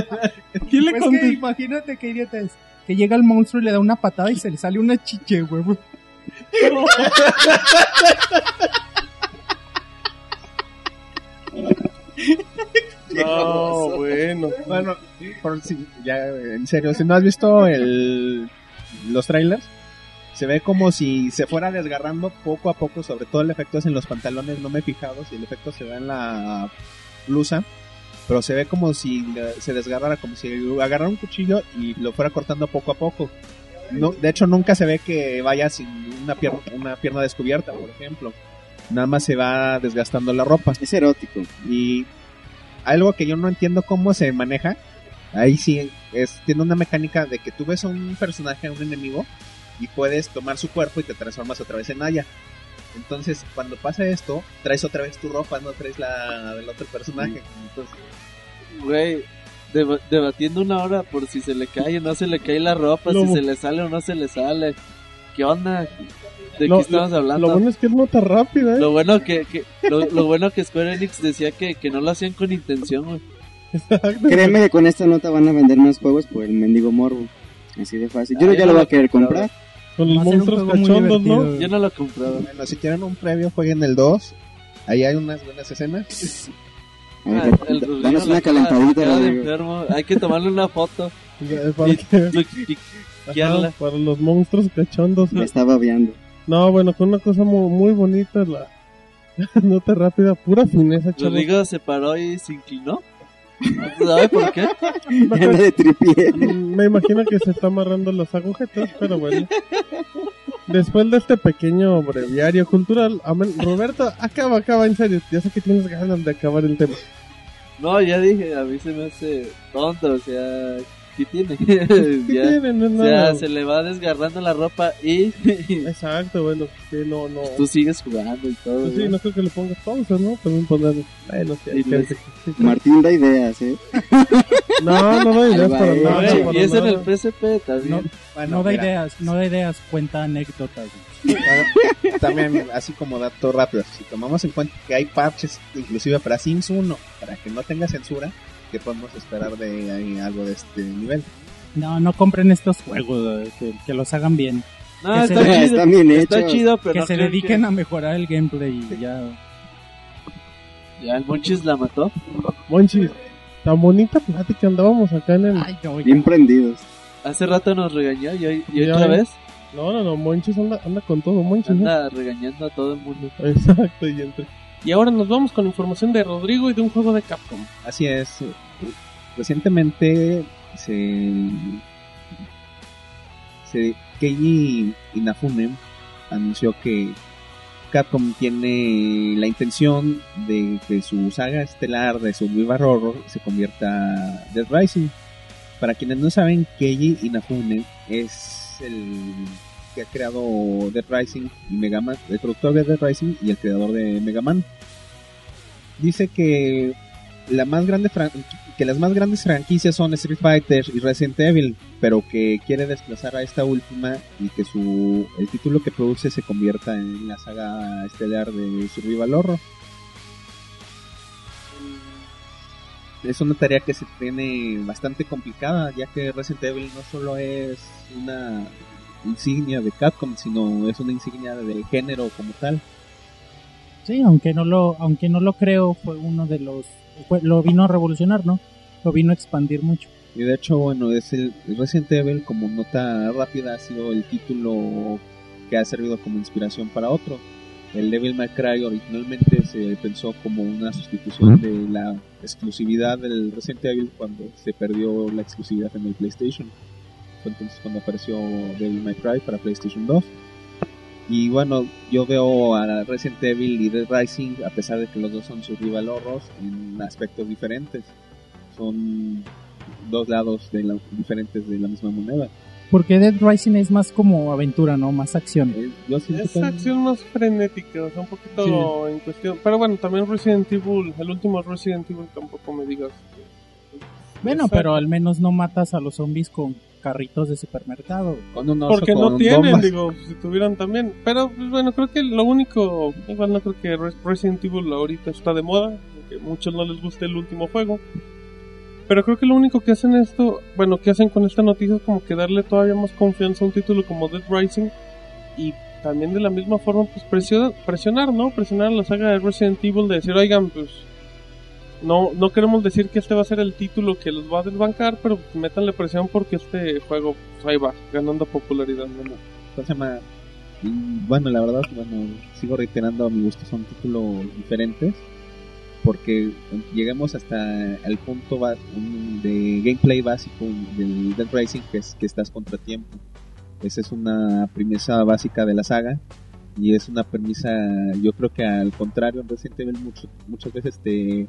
Speaker 2: ¿Quién le
Speaker 4: Pues que imagínate qué idiota es. Que llega el monstruo y le da una patada y se le sale una chiche.
Speaker 2: No, bueno.
Speaker 7: bueno, por si, ya en serio, si no has visto el, los trailers, se ve como si se fuera desgarrando poco a poco, sobre todo el efecto es en los pantalones, no me he fijado si el efecto se ve en la blusa, pero se ve como si se desgarrara, como si agarrara un cuchillo y lo fuera cortando poco a poco. No, de hecho, nunca se ve que vaya sin una pierna, una pierna descubierta, por ejemplo. Nada más se va desgastando la ropa.
Speaker 5: Es erótico.
Speaker 7: Y algo que yo no entiendo cómo se maneja, ahí sí es tiene una mecánica de que tú ves a un personaje, a un enemigo, y puedes tomar su cuerpo y te transformas otra vez en Aya. Entonces, cuando pasa esto, traes otra vez tu ropa, no traes la del otro personaje. Entonces,
Speaker 3: Güey, deba- debatiendo una hora por si se le cae o no se le cae la ropa, si se le sale o no se le sale. ¿Qué onda? ¿De
Speaker 2: Lo-
Speaker 3: qué estamos hablando?
Speaker 2: Lo bueno es que es nota rápida, ¿eh?
Speaker 3: Lo bueno que, que lo, lo bueno que Square Enix decía que, que no lo hacían con intención, güey.
Speaker 5: Créeme que con esta nota van a vender más juegos por el mendigo morbo. Así de fácil. Yo
Speaker 3: Ah,
Speaker 5: ya lo voy a querer comprar.
Speaker 2: Con los monstruos cachondos, ¿no?
Speaker 3: Yo no lo compraba.
Speaker 7: bueno, si quieren un previo, jueguen el 2. Ahí hay unas buenas escenas.
Speaker 5: A ver,
Speaker 3: Ah, el
Speaker 5: danos una calentadita.
Speaker 3: Hay que tomarle una foto. Y- y-
Speaker 2: ajá, para los monstruos cachondos.
Speaker 5: Me está babeando.
Speaker 2: No, bueno, con una cosa muy, muy bonita, la nota rápida, pura fineza, chavos.
Speaker 3: Rodrigo se paró y se inclinó. ¿Sabe por qué?
Speaker 5: Anda de tripié.
Speaker 2: Mm, Me imagino que se está amarrando las agujetas, pero bueno. Después de este pequeño breviario cultural. Roberto, acaba, acaba, en serio. Ya sé que tienes ganas de acabar el tema.
Speaker 3: No, ya dije, a mí se me hace tonto, o sea, ¿qué tiene?
Speaker 2: ¿Qué
Speaker 3: Ya,
Speaker 2: tiene? No es
Speaker 3: o sea,
Speaker 2: nada.
Speaker 3: se le va desgarrando la ropa y
Speaker 2: Exacto, bueno, que no, no.
Speaker 3: tú sigues jugando y todo.
Speaker 2: Pues sí,
Speaker 3: ¿no?
Speaker 2: no creo que le pongas pausa, ¿no? También poner. Bueno, sí, hay gente
Speaker 5: Martín da ideas, ¿eh?
Speaker 2: No, no doy ideas para nada.
Speaker 3: Y es en el PSP también.
Speaker 4: No,
Speaker 7: Bueno,
Speaker 4: no da
Speaker 7: mira,
Speaker 4: ideas, no da ideas, cuenta anécdotas.
Speaker 7: Bueno, también, así como dato rápido, si tomamos en cuenta que hay parches, inclusive para Sims 1, para que no tenga censura, qué podemos esperar de algo de este nivel.
Speaker 4: No, no compren estos juegos, eh, que, que los hagan bien.
Speaker 3: No,
Speaker 4: Que
Speaker 3: está
Speaker 4: se-
Speaker 3: chido.
Speaker 5: Bien
Speaker 3: Está
Speaker 5: hechos.
Speaker 3: chido, pero
Speaker 4: que
Speaker 3: no
Speaker 4: se dediquen a mejorar el gameplay y ya.
Speaker 3: Ya, el Monchis la mató.
Speaker 2: Monchis, tan bonita plática andábamos acá en el...
Speaker 4: Ay, no.
Speaker 5: Bien prendidos.
Speaker 3: Hace rato nos regañó y hoy, y otra vez
Speaker 2: No, no, no, Monchis anda, anda con todo, Monchis. ¿no?
Speaker 3: anda regañando a todo el mundo.
Speaker 2: Exacto, y entre... Y ahora nos vamos con información de Rodrigo y de un juego de Capcom.
Speaker 7: Así es. Recientemente se. se Keiji Inafune anunció que Capcom tiene la intención de que su saga estelar de Survivor Horror se convierta Dead Rising. Para quienes no saben, Keiji Inafune es el que ha creado Dead Rising y Mega Man, el productor de Dead Rising y el creador de Mega Man. Dice que la más grande que las más grandes franquicias son Street Fighter y Resident Evil, pero que quiere desplazar a esta última y que su el título que produce se convierta en la saga estelar de Survival Horror. Es una tarea que se tiene bastante complicada, ya que Resident Evil no solo es una insignia de Capcom, sino es una insignia del género como tal.
Speaker 4: Sí, aunque no lo, aunque no lo creo, fue uno de los, fue- lo vino a revolucionar, ¿no? Lo vino a expandir mucho.
Speaker 7: Y de hecho, bueno, es el Resident Evil como nota rápida ha sido el título que ha servido como inspiración para otro. El Devil May Cry originalmente se pensó como una sustitución de la exclusividad del Resident Evil cuando se perdió la exclusividad en el PlayStation. Fue entonces cuando apareció Devil May Cry para PlayStation 2. Y bueno, yo veo a Resident Evil y Dead Rising, a pesar de que los dos son survival horrors, en aspectos diferentes. Son dos lados de la- diferentes de la misma moneda.
Speaker 4: Porque Dead Rising es más como aventura, ¿no? Más acción.
Speaker 7: Eh, Yo
Speaker 2: Es
Speaker 7: que-
Speaker 2: acción más frenética, o sea, un poquito en cuestión. Pero bueno, también Resident Evil, el último Resident Evil tampoco me digas. que-
Speaker 4: Bueno,
Speaker 2: Exacto.
Speaker 4: pero al menos no matas a los zombies con carritos de supermercado.
Speaker 7: con un oso
Speaker 2: Porque
Speaker 7: con
Speaker 2: no tienen, digo, si tuvieran también. Pero pues, bueno, creo que lo único, igual no creo que Res- Resident Evil ahorita está de moda, que a muchos no les guste el último juego. Pero creo que lo único que hacen esto, bueno, que hacen con esta noticia es como que darle todavía más confianza a un título como Dead Rising y también de la misma forma pues presionar, presionar ¿no? Presionar a la saga de Resident Evil de decir, oigan, pues no, no queremos decir que este va a ser el título que los va a desbancar, pero pues, métanle presión porque este juego pues, ahí va, ganando popularidad. ¿no?
Speaker 7: ¿Cómo se llama? Y, bueno, la verdad, bueno, sigo reiterando a mi gusto, son títulos diferentes. Porque lleguemos hasta el punto de gameplay básico del Dead Rising, que es que estás contra tiempo. Esa es una premisa básica de la saga. Y es una premisa, yo creo que al contrario, en Resident mucho- muchas veces te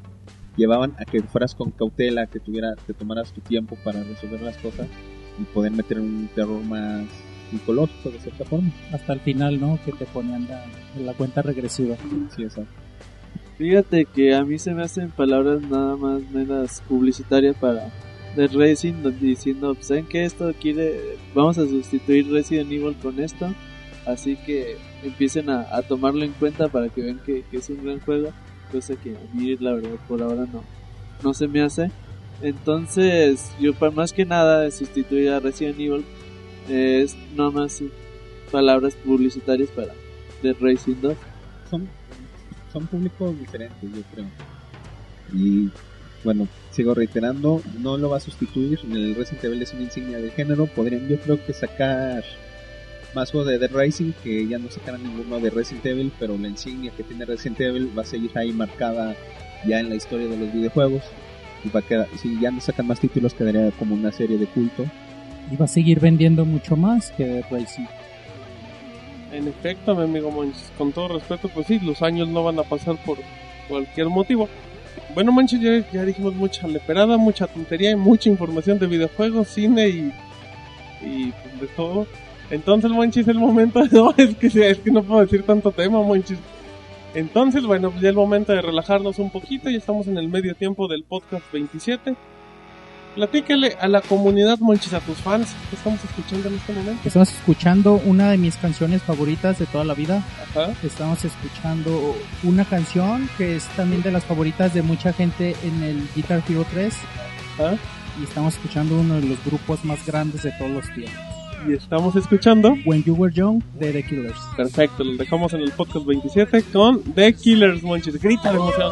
Speaker 7: llevaban a que fueras con cautela, que tuviera, te tomaras tu tiempo para resolver las cosas y poder meter un terror más psicológico de cierta forma.
Speaker 4: Hasta el final, ¿no? Que te ponían la, la cuenta regresiva.
Speaker 7: Sí, exacto.
Speaker 3: Fíjate que a mí se me hacen palabras nada más menos publicitarias para Dead Racing diciendo, pues, ¿saben que esto quiere, vamos a sustituir Resident Evil con esto? Así que empiecen a, a tomarlo en cuenta para que vean que, que es un gran juego, cosa que a mí la verdad por ahora no, no se me hace. Entonces, yo para más que nada sustituir a Resident Evil es nada más palabras publicitarias para Dead Racing 2.
Speaker 7: Son, son públicos diferentes, yo creo. Y bueno, sigo reiterando, no lo va a sustituir. El Resident Evil es una insignia de género. Podrían, yo creo que sacar más juegos de Dead Rising, que ya no sacaran ninguno de Resident Evil, pero la insignia que tiene Resident Evil va a seguir ahí marcada ya en la historia de los videojuegos. Y va a quedar, si ya no sacan más títulos, quedaría como una serie de culto.
Speaker 4: Y va a seguir vendiendo mucho más que Dead Rising.
Speaker 2: En efecto, mi amigo Manches, con todo respeto, pues sí, los años no van a pasar por cualquier motivo. Bueno, Manches, ya, ya dijimos mucha leperada, mucha tontería y mucha información de videojuegos, cine y, y pues, de todo. Entonces, Manches, el momento, no, es que, es que no puedo decir tanto tema, Manches. Entonces, bueno, pues ya el momento de relajarnos un poquito, ya estamos en el medio tiempo del podcast 27.
Speaker 9: Platícale a la comunidad, Monchis, a tus fans, que estamos escuchando en este momento.
Speaker 4: Estamos escuchando una de mis canciones favoritas de toda la vida.
Speaker 9: Ajá.
Speaker 4: Estamos escuchando una canción que es también de las favoritas de mucha gente en el Guitar Hero 3.
Speaker 9: Ajá.
Speaker 4: Y estamos escuchando uno de los grupos más grandes de todos los tiempos.
Speaker 9: Y estamos escuchando.
Speaker 4: When You Were Young de The Killers.
Speaker 9: Perfecto, los dejamos en el podcast 27 con The Killers, Monchis. Grita de emoción.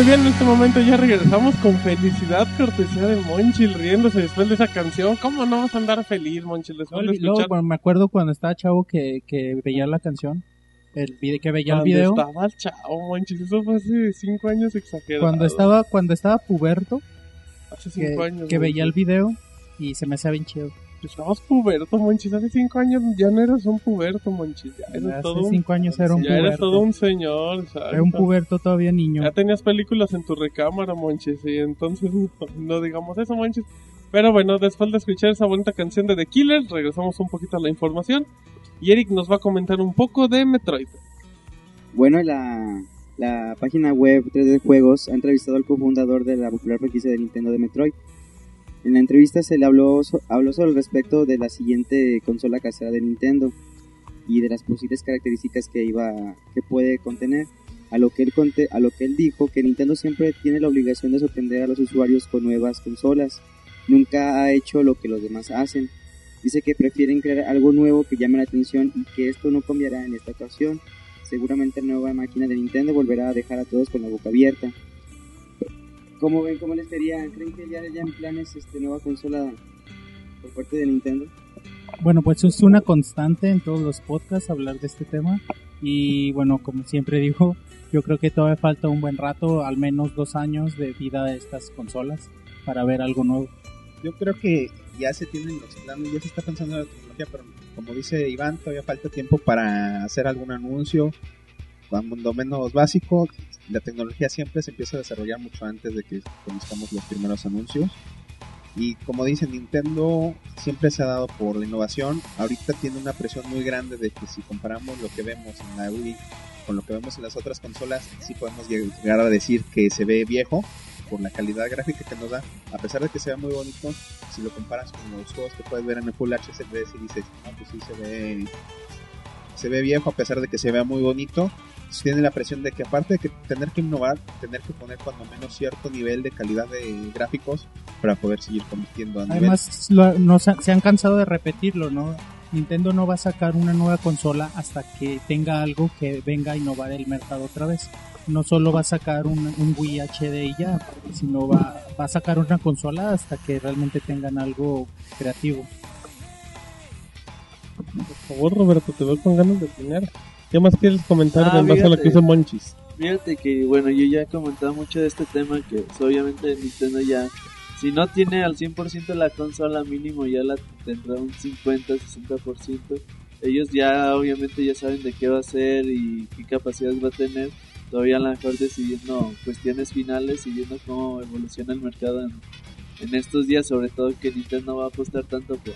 Speaker 9: Muy bien, en este momento ya regresamos con felicidad, cortesía de Monchil riéndose después de esa canción. ¿Cómo no vas a andar feliz, Monchil, después de escuchar?
Speaker 4: me acuerdo cuando estaba chavo que, que veía la canción, el que veía el
Speaker 9: Cuando
Speaker 4: video.
Speaker 9: estaba chavo, Monchil, eso fue hace cinco años exagerado.
Speaker 4: Cuando estaba, cuando estaba puberto,
Speaker 9: Hace
Speaker 4: que,
Speaker 9: cinco años.
Speaker 4: que veía el video y se me hacía bien chido.
Speaker 9: Estabas puberto, Monchis. Hace cinco años ya no eras un puberto, Monchis. Ya eres
Speaker 4: Hace
Speaker 9: todo un,
Speaker 4: cinco años era un
Speaker 9: ya eres
Speaker 4: puberto.
Speaker 9: todo un señor, ¿sabes?
Speaker 4: Era un puberto todavía niño.
Speaker 9: Ya tenías películas en tu recámara, Monchis. Y entonces no, no digamos eso, Monchis. Pero bueno, después de escuchar esa bonita canción de The Killer, regresamos un poquito a la información. Y Eric nos va a comentar un poco de Metroid.
Speaker 5: Bueno, la, la página web 3D Juegos ha entrevistado al cofundador de la popular franquicia de Nintendo de Metroid. En la entrevista se le habló, habló sobre el respecto de la siguiente consola casera de Nintendo y de las posibles características que iba que puede contener. A lo que él conte- a lo que él dijo que Nintendo siempre tiene la obligación de sorprender a los usuarios con nuevas consolas. Nunca ha hecho lo que los demás hacen. Dice que prefieren crear algo nuevo que llame la atención y que esto no cambiará en esta ocasión seguramente la nueva máquina de Nintendo volverá a dejar a todos con la boca abierta. ¿Cómo ven? ¿Cómo les sería? ¿Creen que ya, ya en planes este, nueva consola por parte de Nintendo?
Speaker 4: Bueno, pues es una constante en todos los podcasts hablar de este tema. Y bueno, como siempre digo, Yo creo que todavía falta un buen rato, al menos dos años de vida de estas consolas para ver algo nuevo.
Speaker 7: Yo creo que ya se tienen los planes, ya se está pensando en la tecnología, pero como dice Iván, todavía falta tiempo para hacer algún anuncio, cuando menos básico. La tecnología siempre se empieza a desarrollar mucho antes de que conozcamos los primeros anuncios. Y como dice Nintendo, siempre se ha dado por la innovación. Ahorita tiene una presión muy grande de que si comparamos lo que vemos en la Wii con lo que vemos en las otras consolas, sí podemos llegar a decir que se ve viejo por la calidad gráfica que nos da. A pesar de que se ve muy bonito, si lo comparas con los juegos que puedes ver en el Full HD, y dices, no, pues sí se ve, se ve viejo a pesar de que se vea muy bonito. Tiene la presión de que aparte de que tener que innovar, tener que poner cuando menos cierto nivel de calidad de gráficos para poder seguir compitiendo a nivel.
Speaker 4: Además, lo- no se, han cansado de repetirlo, ¿no? Nintendo no va a sacar una nueva consola hasta que tenga algo que venga a innovar el mercado otra vez. No solo va a sacar un, un Wii HD y ya, sino va, va a sacar una consola hasta que realmente tengan algo creativo.
Speaker 2: Por favor, Roberto, te veo con ganas de opinar. ¿Qué más quieres comentar
Speaker 3: Ah,
Speaker 2: en base a lo que hizo Monchis?
Speaker 3: Fíjate que, bueno, yo ya he comentado mucho de este tema, que obviamente Nintendo ya, si no tiene al 100% la consola mínimo, ya la tendrá un 50-60%. Ellos ya, obviamente, ya saben de qué va a ser y qué capacidades va a tener. Todavía a lo mejor decidiendo cuestiones finales y viendo cómo evoluciona el mercado en, en estos días, sobre todo que Nintendo va a apostar tanto por,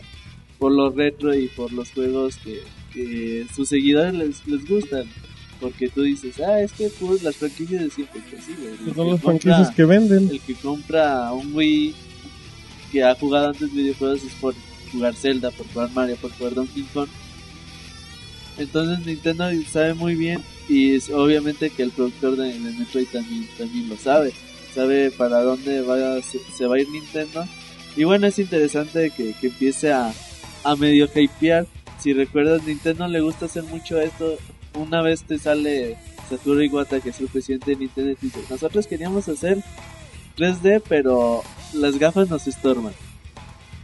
Speaker 3: por lo retro y por los juegos que, que sus seguidores les, les gustan. Porque tú dices, ah, es que pues, las franquicias de siempre, pues sí, güey,
Speaker 2: son las franquicias que venden.
Speaker 3: El que compra un Wii que ha jugado antes videojuegos es por jugar Zelda, por jugar Mario, por jugar Donkey Kong. Entonces Nintendo sabe muy bien y es obviamente que el productor de, de Metroid también, también lo sabe. Sabe para dónde va, se, se va a ir Nintendo. Y bueno, es interesante que, que empiece a, a medio hypear. Si recuerdas, Nintendo le gusta hacer mucho esto. Una vez te sale Satoru Iwata, que es el presidente de Nintendo, y te dice, nosotros queríamos hacer 3D, pero las gafas nos estorban.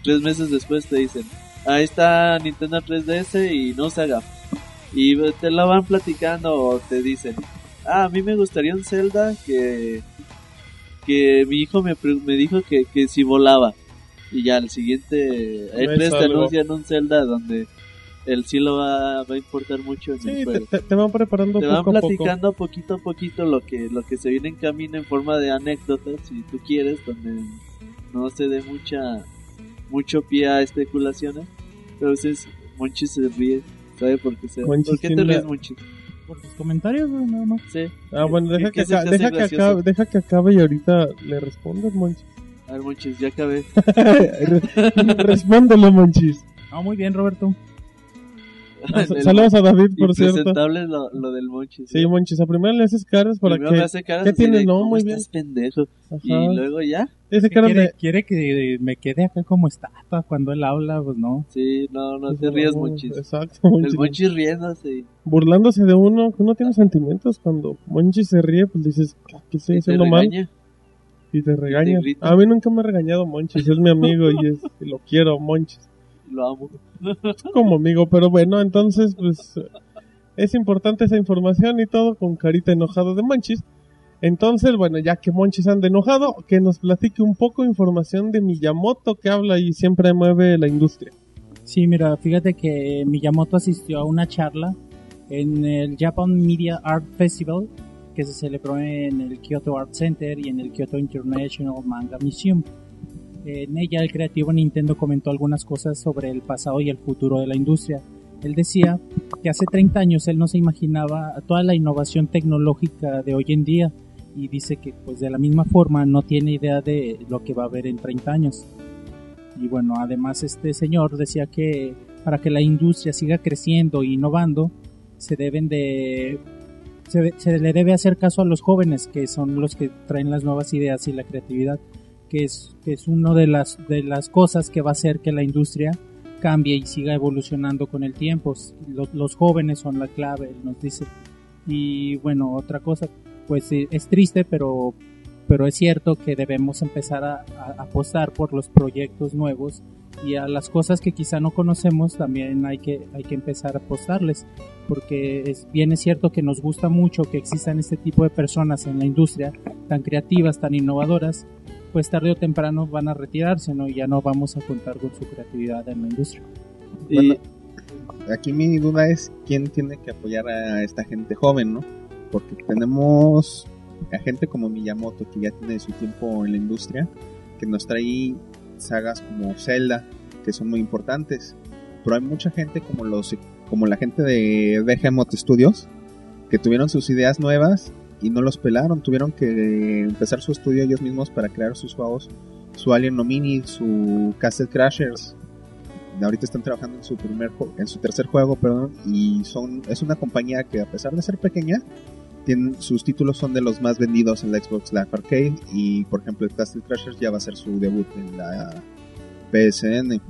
Speaker 3: Tres meses después te dicen, ahí está Nintendo 3DS y no usa gafas. Y te lo van platicando o te dicen, ah, a mí me gustaría un Zelda que, que mi hijo me, me dijo que, que si volaba. Y ya al siguiente,
Speaker 2: No
Speaker 3: E3
Speaker 2: es
Speaker 3: te anuncian un Zelda donde el cielo va, va a importar mucho en el
Speaker 2: Sí, te,
Speaker 3: juego
Speaker 2: te- te van preparando
Speaker 3: te van
Speaker 2: poco a poco.
Speaker 3: platicando poquito a poquito lo que lo que se viene en camino en forma de anécdotas si tú quieres donde no se dé mucha mucho pie a especulaciones veces Monchis se ríe sabe por qué se ¿por qué te ríes Monchis?
Speaker 4: Por sus comentarios, güey, nada más.
Speaker 3: sí
Speaker 2: Ah, bueno,
Speaker 3: ¿Qué-
Speaker 2: deja que, deja, que acabe, deja que acabe y ahorita le respondes, Monchis.
Speaker 3: a ver Monchis ya acabé
Speaker 2: Re- Respóndelo, Monchis.
Speaker 4: Ah, muy bien, Roberto.
Speaker 3: El-
Speaker 2: Saludos a David, por cierto.
Speaker 3: lo, lo del Monchis
Speaker 2: Sí. Monchis, a primero le haces caras para
Speaker 3: Primero
Speaker 2: que...
Speaker 3: me hace caras
Speaker 2: ¿Qué tienes? No,
Speaker 3: "¿Cómo
Speaker 2: muy bien.
Speaker 3: estás pendejo
Speaker 2: Ajá.
Speaker 3: y luego ya
Speaker 2: Ese cara
Speaker 4: quiere,
Speaker 2: de...
Speaker 4: quiere que me quede acá como estatua cuando él habla, pues no.
Speaker 3: sí no no te rías Monchis
Speaker 2: Exacto, Monchis.
Speaker 3: el Monchis riéndose y
Speaker 2: Burlándose de uno, que uno tiene sentimientos. Cuando Monchis se ríe, pues dices, ¿qué estoy
Speaker 3: y te
Speaker 2: haciendo mal?
Speaker 3: regaña
Speaker 2: Y te regaña.
Speaker 3: grita.
Speaker 2: A mí nunca me ha regañado Monchis, es mi amigo y, es, y lo quiero, Monchis.
Speaker 3: Lo amo
Speaker 2: como amigo, pero bueno, entonces pues es importante esa información y todo con carita enojado de Monchis. Entonces, bueno, ya que Monchis anda enojado, que nos platique un poco información de Miyamoto que habla y siempre mueve la industria.
Speaker 4: Sí, mira, fíjate que Miyamoto asistió a una charla en el Japan Media Art Festival que se celebró en el Kyoto Art Center y en el Kyoto International Manga Museum. En ella el creativo Nintendo comentó algunas cosas sobre el pasado y el futuro de la industria. Él decía que hace 30 años él no se imaginaba toda la innovación tecnológica de hoy en día y dice que pues de la misma forma no tiene idea de lo que va a haber en 30 años. Y bueno, además este señor decía que para que la industria siga creciendo e innovando, se deben de se, le debe hacer caso a los jóvenes, que son los que traen las nuevas ideas y la creatividad, que es que una de las de las cosas que va a hacer que la industria cambie y siga evolucionando con el tiempo. Los, jóvenes son la clave, nos dice. Y bueno, otra cosa, pues eh, es triste, pero pero es cierto que debemos empezar a, a apostar por los proyectos nuevos y a las cosas que quizá no conocemos también hay que, hay que empezar a apostarles, porque es, bien es cierto que nos gusta mucho que existan este tipo de personas en la industria, tan creativas, tan innovadoras, pues tarde o temprano van a retirarse, ¿no? Y ya no vamos a contar con su creatividad en la industria.
Speaker 7: Bueno, aquí mi duda es quién tiene que apoyar a esta gente joven, ¿no? Porque tenemos a gente como Miyamoto que ya tiene su tiempo en la industria, que nos trae sagas como Zelda, que son muy importantes. Pero hay mucha gente como los como la gente de Behemoth Studios que tuvieron sus ideas nuevas y no los pelaron, tuvieron que empezar su estudio ellos mismos para crear sus juegos, su Alien Nomini, su Castle Crashers. Ahorita están trabajando en su primer en su tercer juego, perdón, y son es una compañía que a pesar de ser pequeña, tienen, sus títulos son de los más vendidos en la Xbox Live Arcade y por ejemplo el Castle Crashers ya va a ser su debut en la PSN.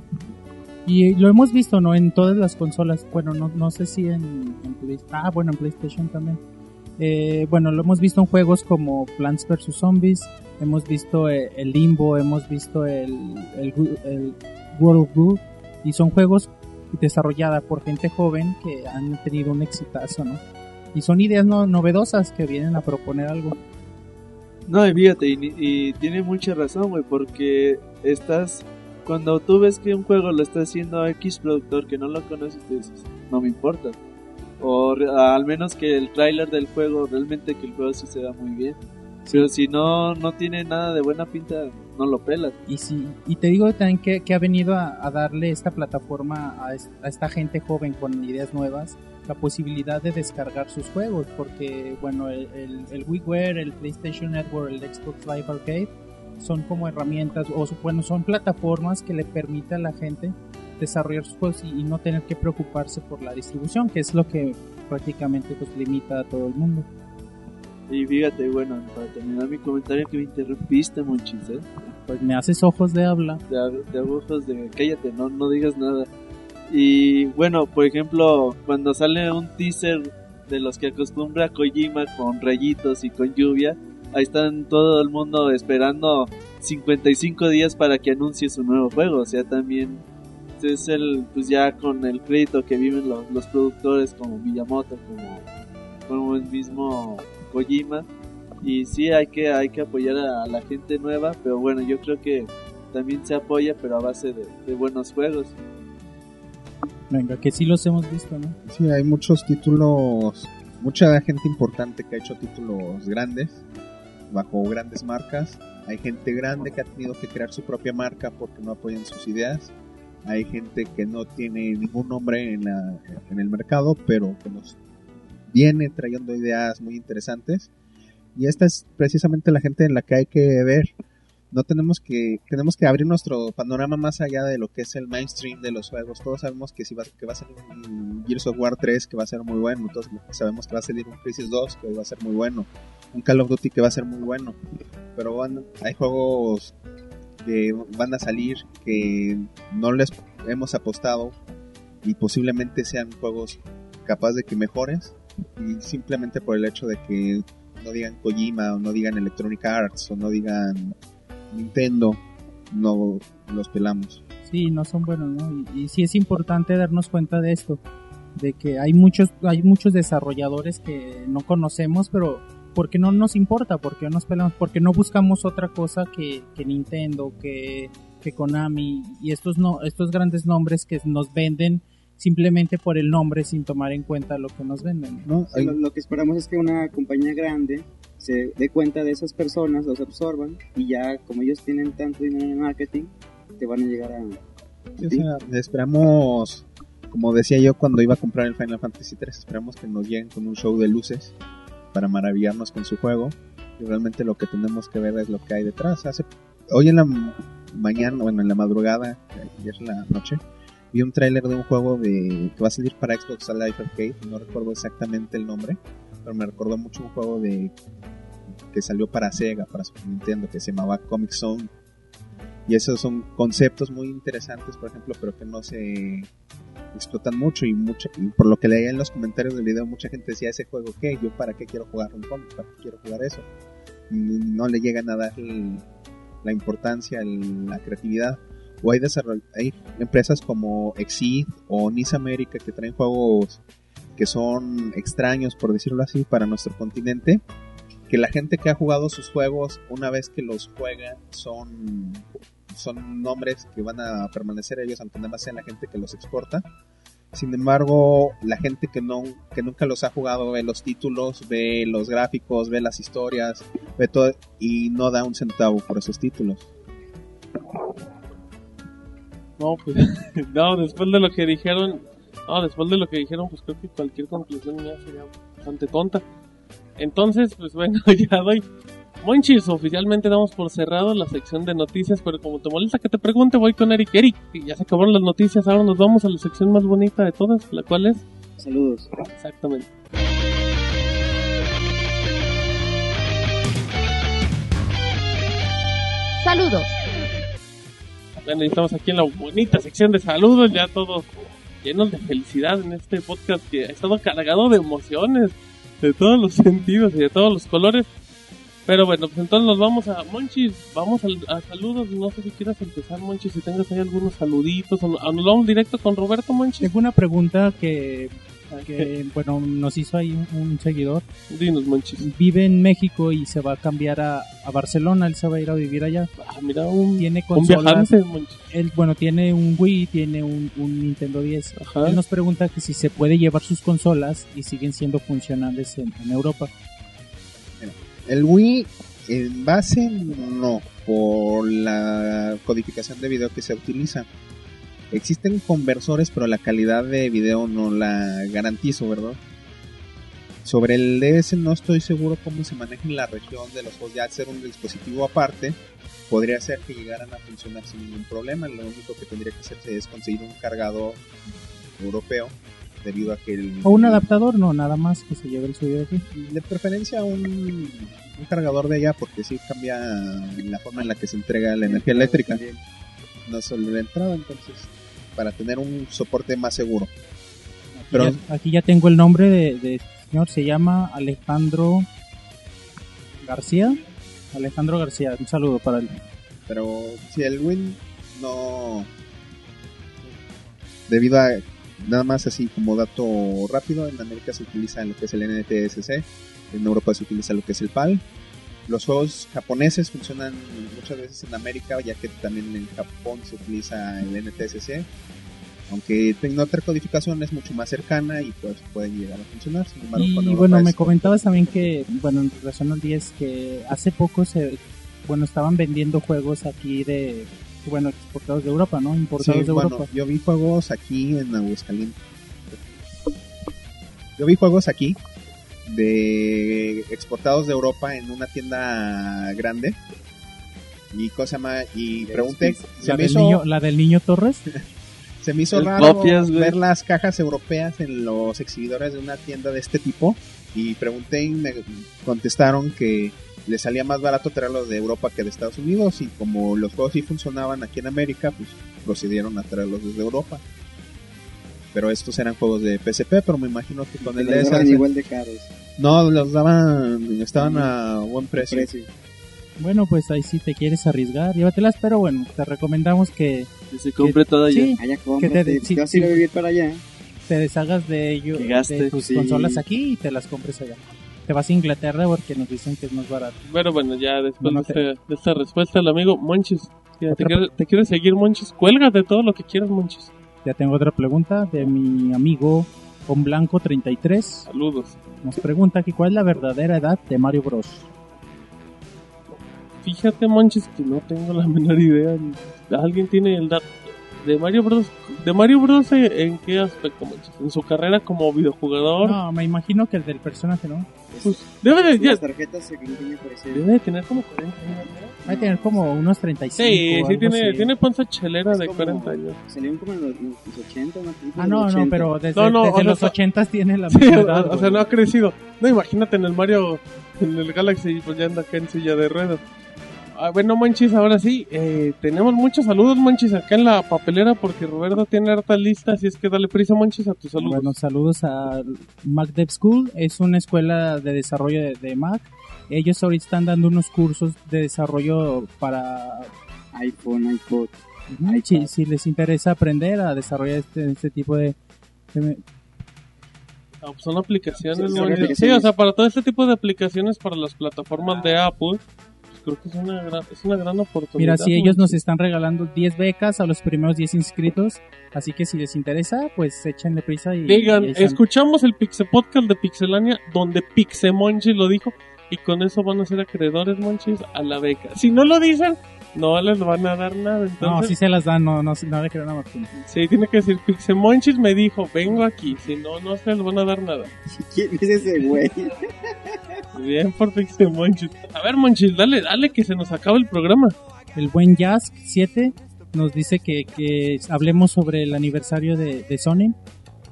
Speaker 4: Y lo hemos visto, ¿no? En todas las consolas. Bueno, no, no sé si en, en Ah, bueno, en PlayStation también. Eh, bueno, lo hemos visto en juegos como Plants vs. Zombies. Hemos visto eh, el Limbo, hemos visto el, el, el World of Goo. Y son juegos desarrollados por gente joven que han tenido un exitazo, ¿no? Y son ideas no, novedosas que vienen a proponer algo.
Speaker 3: No, y fíjate, y, tiene mucha razón, güey, porque estás. Cuando tú ves que un juego lo está haciendo X productor que no lo conoces, tú dices, no me importa. O al menos que el tráiler del juego, realmente que el juego sí se da muy bien. Pero si no, no tiene nada de buena pinta, no lo pelas.
Speaker 4: Y sí, y te digo también que, que ha venido a, darle esta plataforma a, es- a esta gente joven con ideas nuevas la posibilidad de descargar sus juegos, porque bueno, el, el, el WiiWare, el PlayStation Network, el Xbox Live Arcade son como herramientas, o bueno, son plataformas que le permiten a la gente desarrollar sus juegos y, y no tener que preocuparse por la distribución, que es lo que prácticamente pues limita a todo el mundo.
Speaker 3: Y fíjate, bueno, para terminar mi comentario que me interrumpiste, Monchis, ¿eh?
Speaker 4: Pues me haces ojos de habla.
Speaker 3: de, de agujos de cállate, no, no digas nada. Y bueno, por ejemplo, cuando sale un teaser de los que acostumbra Kojima con rayitos y con lluvia, ahí están todo el mundo esperando 55 días para que anuncie su nuevo juego. O sea, también es el, pues ya con el crédito que viven los, los productores como Miyamoto, como, como el mismo Kojima. Y sí, hay que, hay que apoyar a la gente nueva, pero bueno, yo creo que también se apoya, pero a base de, de buenos juegos.
Speaker 4: Venga, que sí los hemos visto, ¿no?
Speaker 7: Sí, hay muchos títulos, mucha gente importante que ha hecho títulos grandes, bajo grandes marcas. Hay gente grande que ha tenido que crear su propia marca porque no apoyan sus ideas. Hay gente que no tiene ningún nombre en, la, en el mercado, pero que nos viene trayendo ideas muy interesantes. Y esta es precisamente la gente en la que hay que ver. No tenemos que, tenemos que abrir nuestro panorama más allá de lo que es el mainstream de los juegos. Todos sabemos que si va, que va a salir un Gears of War 3 que va a ser muy bueno. Todos sabemos que va a salir un Crisis 2 que va a ser muy bueno. Un Call of Duty que va a ser muy bueno. Pero van- hay juegos que van a salir que no les hemos apostado y posiblemente sean juegos capaz de que mejores y simplemente por el hecho de que no digan Kojima o no digan Electronic Arts o no digan Nintendo no los pelamos
Speaker 4: Sí, no son buenos, ¿no? Y, y sí es importante darnos cuenta de esto, de que hay muchos, hay muchos desarrolladores que no conocemos, pero porque no nos importa, porque no nos pelamos, porque no buscamos otra cosa que, que Nintendo, que, que Konami y estos no, estos grandes nombres que nos venden simplemente por el nombre sin tomar en cuenta lo que nos venden.
Speaker 7: ¿no?
Speaker 5: Sí, lo, lo que esperamos es que una compañía grande se dé cuenta de esas personas, los absorban y ya como ellos tienen tanto dinero en marketing, te van a llegar a...
Speaker 7: Sí, o sea, esperamos, como decía yo cuando iba a comprar el Final Fantasy 3, esperamos que nos lleguen con un show de luces para maravillarnos con su juego. Y realmente lo que tenemos que ver es lo que hay detrás. Hace, hoy en la mañana, bueno, en la madrugada, ayer en la noche, vi un tráiler de un juego de que va a salir para Xbox Live Arcade. No recuerdo exactamente el nombre, pero me recordó mucho un juego de que salió para Sega, para Super Nintendo, que se llamaba Comic Zone. Y esos son conceptos muy interesantes, por ejemplo, pero que no se explotan mucho y, mucha, y por lo que leía en los comentarios del video mucha gente decía ese juego qué yo para qué quiero jugar un cómic para qué quiero jugar eso no le llegan a dar el- la importancia, el- la creatividad. O hay, hay empresas como Exceed o Nice America que traen juegos que son extraños, por decirlo así, para nuestro continente. Que la gente que ha jugado sus juegos, una vez que los juega, son, son nombres que van a permanecer ellos, aunque nada más sea la gente que los exporta. Sin embargo, la gente que no que nunca los ha jugado ve los títulos, ve los gráficos, ve las historias, ve todo y no da un centavo por esos títulos.
Speaker 2: No, pues, no, después de lo que dijeron, no, después de lo que dijeron, pues creo que cualquier conclusión mía sería bastante tonta. Entonces, pues bueno, ya doy. Monchis, oficialmente damos por cerrado la sección de noticias, pero como te molesta que te pregunte, voy con Eric. Eric, ya se acabaron las noticias, ahora nos vamos a la sección más bonita de todas, la cual es...
Speaker 5: Saludos.
Speaker 2: Exactamente.
Speaker 1: Saludos.
Speaker 2: Bueno, y estamos aquí en la bonita sección de saludos, ya todos llenos de felicidad en este podcast que ha estado cargado de emociones, de todos los sentidos y de todos los colores. Pero bueno, pues entonces nos vamos a Monchis, vamos al- a, saludos, no sé si quieras empezar Monchis, si tengas ahí algunos saluditos, o nos vamos directo con Roberto Monchis.
Speaker 4: Tengo una pregunta que, que, bueno, nos hizo ahí un, un seguidor.
Speaker 2: Dinos Monchis.
Speaker 4: Vive en México y se va a cambiar a, a Barcelona, él se va a ir a vivir allá.
Speaker 2: Ah, mira, un,
Speaker 4: Tiene
Speaker 2: un
Speaker 4: consolas.
Speaker 2: viajante.
Speaker 4: Él, bueno, tiene un Wii, tiene un, un Nintendo 10.
Speaker 2: Ajá.
Speaker 4: Él nos pregunta que si se puede llevar sus consolas y siguen siendo funcionales en, en Europa.
Speaker 7: El Wii en base no, por la codificación de video que se utiliza. Existen conversores, pero la calidad de video no la garantizo, ¿verdad? Sobre el DS no estoy seguro cómo se maneja en la región de los juegos. Ya al ser un dispositivo aparte, podría ser que llegaran a funcionar sin ningún problema. Lo único que tendría que hacerse es conseguir un cargador europeo, debido a que el...
Speaker 4: O un adaptador, no, nada más que se lleve el suyo de aquí.
Speaker 7: de preferencia un, un cargador de allá porque sí cambia la forma en la que se entrega la energía eléctrica no solo la entrada entonces para tener un soporte más seguro pero
Speaker 4: Ya- aquí ya tengo el nombre de, de este señor, se llama Alejandro García. Alejandro García, un saludo para él.
Speaker 7: pero si el Win no debido a nada más así como dato rápido en América se utiliza lo que es el NTSC en Europa se utiliza lo que es el PAL los juegos japoneses funcionan muchas veces en América ya que también en Japón se utiliza el NTSC aunque tenga otra codificación es mucho más cercana y pues pueden llegar a funcionar sin embargo
Speaker 4: Y bueno, me comentabas también que, bueno, en relación al 10, que hace poco se, bueno, estaban vendiendo juegos aquí de, bueno, exportados de Europa, ¿no? Importados
Speaker 7: Sí,
Speaker 4: de
Speaker 7: bueno,
Speaker 4: Europa.
Speaker 7: yo vi juegos aquí en Aguascalientes. Yo vi juegos aquí de exportados de Europa en una tienda grande. Y cosa más y pregunté, se
Speaker 4: La
Speaker 7: me
Speaker 4: del,
Speaker 7: hizo,
Speaker 4: niño, la del niño Torres.
Speaker 7: se me hizo
Speaker 3: El
Speaker 7: raro
Speaker 3: copias, güey.
Speaker 7: ver las cajas europeas en los exhibidores de una tienda de este tipo y pregunté y me contestaron que le salía más barato traerlos de Europa que de Estados Unidos y como los juegos sí funcionaban aquí en América, pues procedieron a traerlos desde Europa. Pero estos eran juegos de PSP, pero me imagino que con el DS
Speaker 5: daban igual de caros.
Speaker 7: no los daban, estaban a buen precio.
Speaker 5: Precio.
Speaker 4: Bueno, pues ahí sí te quieres arriesgar, llévatelas, pero bueno, te recomendamos que
Speaker 3: Que se compre todo allá.
Speaker 4: sí,
Speaker 5: Allá
Speaker 4: Que te-
Speaker 5: Si
Speaker 4: sí,
Speaker 5: te vas a ir a vivir para allá.
Speaker 4: te deshagas de ello,
Speaker 3: Que gaste,
Speaker 4: de tus
Speaker 5: sí.
Speaker 4: consolas aquí y te las compres allá. Te vas a Inglaterra porque nos dicen que es más barato.
Speaker 2: Bueno, bueno, ya después
Speaker 4: Bueno,
Speaker 2: de, de esta respuesta, el amigo Monchis. ya, ¿Te, quiere, te quiere seguir, Monchis? Cuélgate todo lo que quieras, Monchis.
Speaker 4: Ya tengo otra pregunta de mi amigo Con Blanco 33.
Speaker 2: Saludos.
Speaker 4: Nos pregunta que cuál es la verdadera edad de Mario Bros.
Speaker 2: Fíjate, Monchis, que no tengo la menor idea. ¿Alguien tiene el dato? De Mario Bros. ¿De Mario Bros. en qué aspecto? ¿En su carrera como videojugador?
Speaker 4: No, me imagino que el del personaje, ¿no?
Speaker 2: Pues, debe, de, ya-
Speaker 5: tarjetas se tiene parecer.
Speaker 2: debe de tener como 40 años. ¿no?
Speaker 4: Va a tener como unos 35.
Speaker 2: Sí, sí, tiene,
Speaker 4: así.
Speaker 2: tiene panza chelera
Speaker 5: Es
Speaker 2: de
Speaker 5: como-
Speaker 2: 40 años.
Speaker 5: Salieron como en los, en los 80, una película
Speaker 4: Ah, no,
Speaker 5: los
Speaker 4: no,
Speaker 5: 80.
Speaker 4: pero desde,
Speaker 2: No, no,
Speaker 4: desde
Speaker 2: o
Speaker 4: los
Speaker 2: sea,
Speaker 4: 80 tiene la
Speaker 2: Sí,
Speaker 4: misma
Speaker 2: o,
Speaker 4: edad.
Speaker 2: o sea,
Speaker 4: güey.
Speaker 2: no ha crecido. No, imagínate en el Mario, en el Galaxy, pues ya anda acá en silla de ruedas. Ah, bueno, Manchis, ahora sí, eh, tenemos muchos saludos, Manchis, acá en la papelera, porque Roberto tiene harta lista, así es que dale prisa, Manchis, a tus saludos.
Speaker 4: Bueno, saludos a Mac Dev School. Es una escuela de desarrollo de, de Mac. ellos ahorita están dando unos cursos de desarrollo para
Speaker 5: iPhone, iPod.
Speaker 4: si, si les interesa aprender a desarrollar este, este tipo de, de-
Speaker 2: Ah, pues son aplicaciones,
Speaker 5: Sí, son
Speaker 2: Monchis.
Speaker 5: aplicaciones.
Speaker 2: Sí, o sea, para todo este tipo de aplicaciones para las plataformas de Apple, pues creo que es una gran, es una gran oportunidad.
Speaker 4: Mira, si ellos nos están regalando 10 becas a los primeros 10 inscritos, así que si les interesa, pues échenle prisa y...
Speaker 2: Digan,
Speaker 4: y
Speaker 2: escuchamos el Pixel Podcast de Pixelania donde Pixemonchis lo dijo y con eso van a ser acreedores, Monchis, a la beca. Si no lo dicen, no les van a dar nada.
Speaker 4: No,
Speaker 2: Entonces,
Speaker 4: sí se las dan, no, no, no le crean a Martín.
Speaker 2: sí, tiene que decir Pixemonchis me dijo, vengo aquí. Si no, no se les van a dar nada.
Speaker 5: ¿Quién es ese güey?
Speaker 2: Bien por Pixemonchis. A ver, Monchis, dale, dale que se nos acaba el programa.
Speaker 4: El buen Jask 7 nos dice que, que hablemos sobre el aniversario de, de Sony.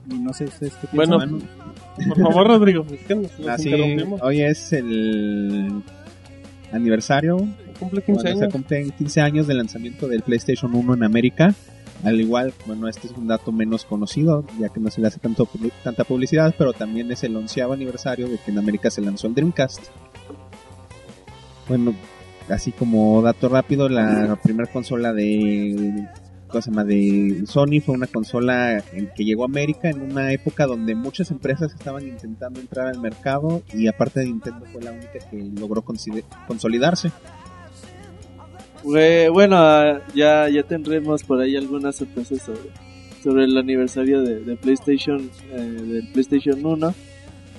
Speaker 4: Y no sé ustedes qué piensan.
Speaker 2: Bueno, por favor, Rodrigo, es que nos, nos
Speaker 7: Así,
Speaker 2: interrumpimos.
Speaker 7: hoy es el aniversario
Speaker 2: Cumple 15
Speaker 7: Bueno, se
Speaker 2: años.
Speaker 7: cumplen 15 años del lanzamiento del PlayStation 1 en América. Al igual, bueno, este es un dato menos conocido, ya que no se le hace tanto, tanta publicidad, pero también es el onceavo aniversario de que en América se lanzó el Dreamcast. Bueno, así como dato rápido, la primera consola de, ¿cómo se llama? de Sony fue una consola en que llegó a América en una época donde muchas empresas estaban intentando entrar al mercado y aparte de Nintendo fue la única que logró consolidarse.
Speaker 3: Güey, Bueno, ah, ya, ya tendremos por ahí algunas sorpresas sobre, sobre el aniversario de, de PlayStation, eh, del PlayStation 1.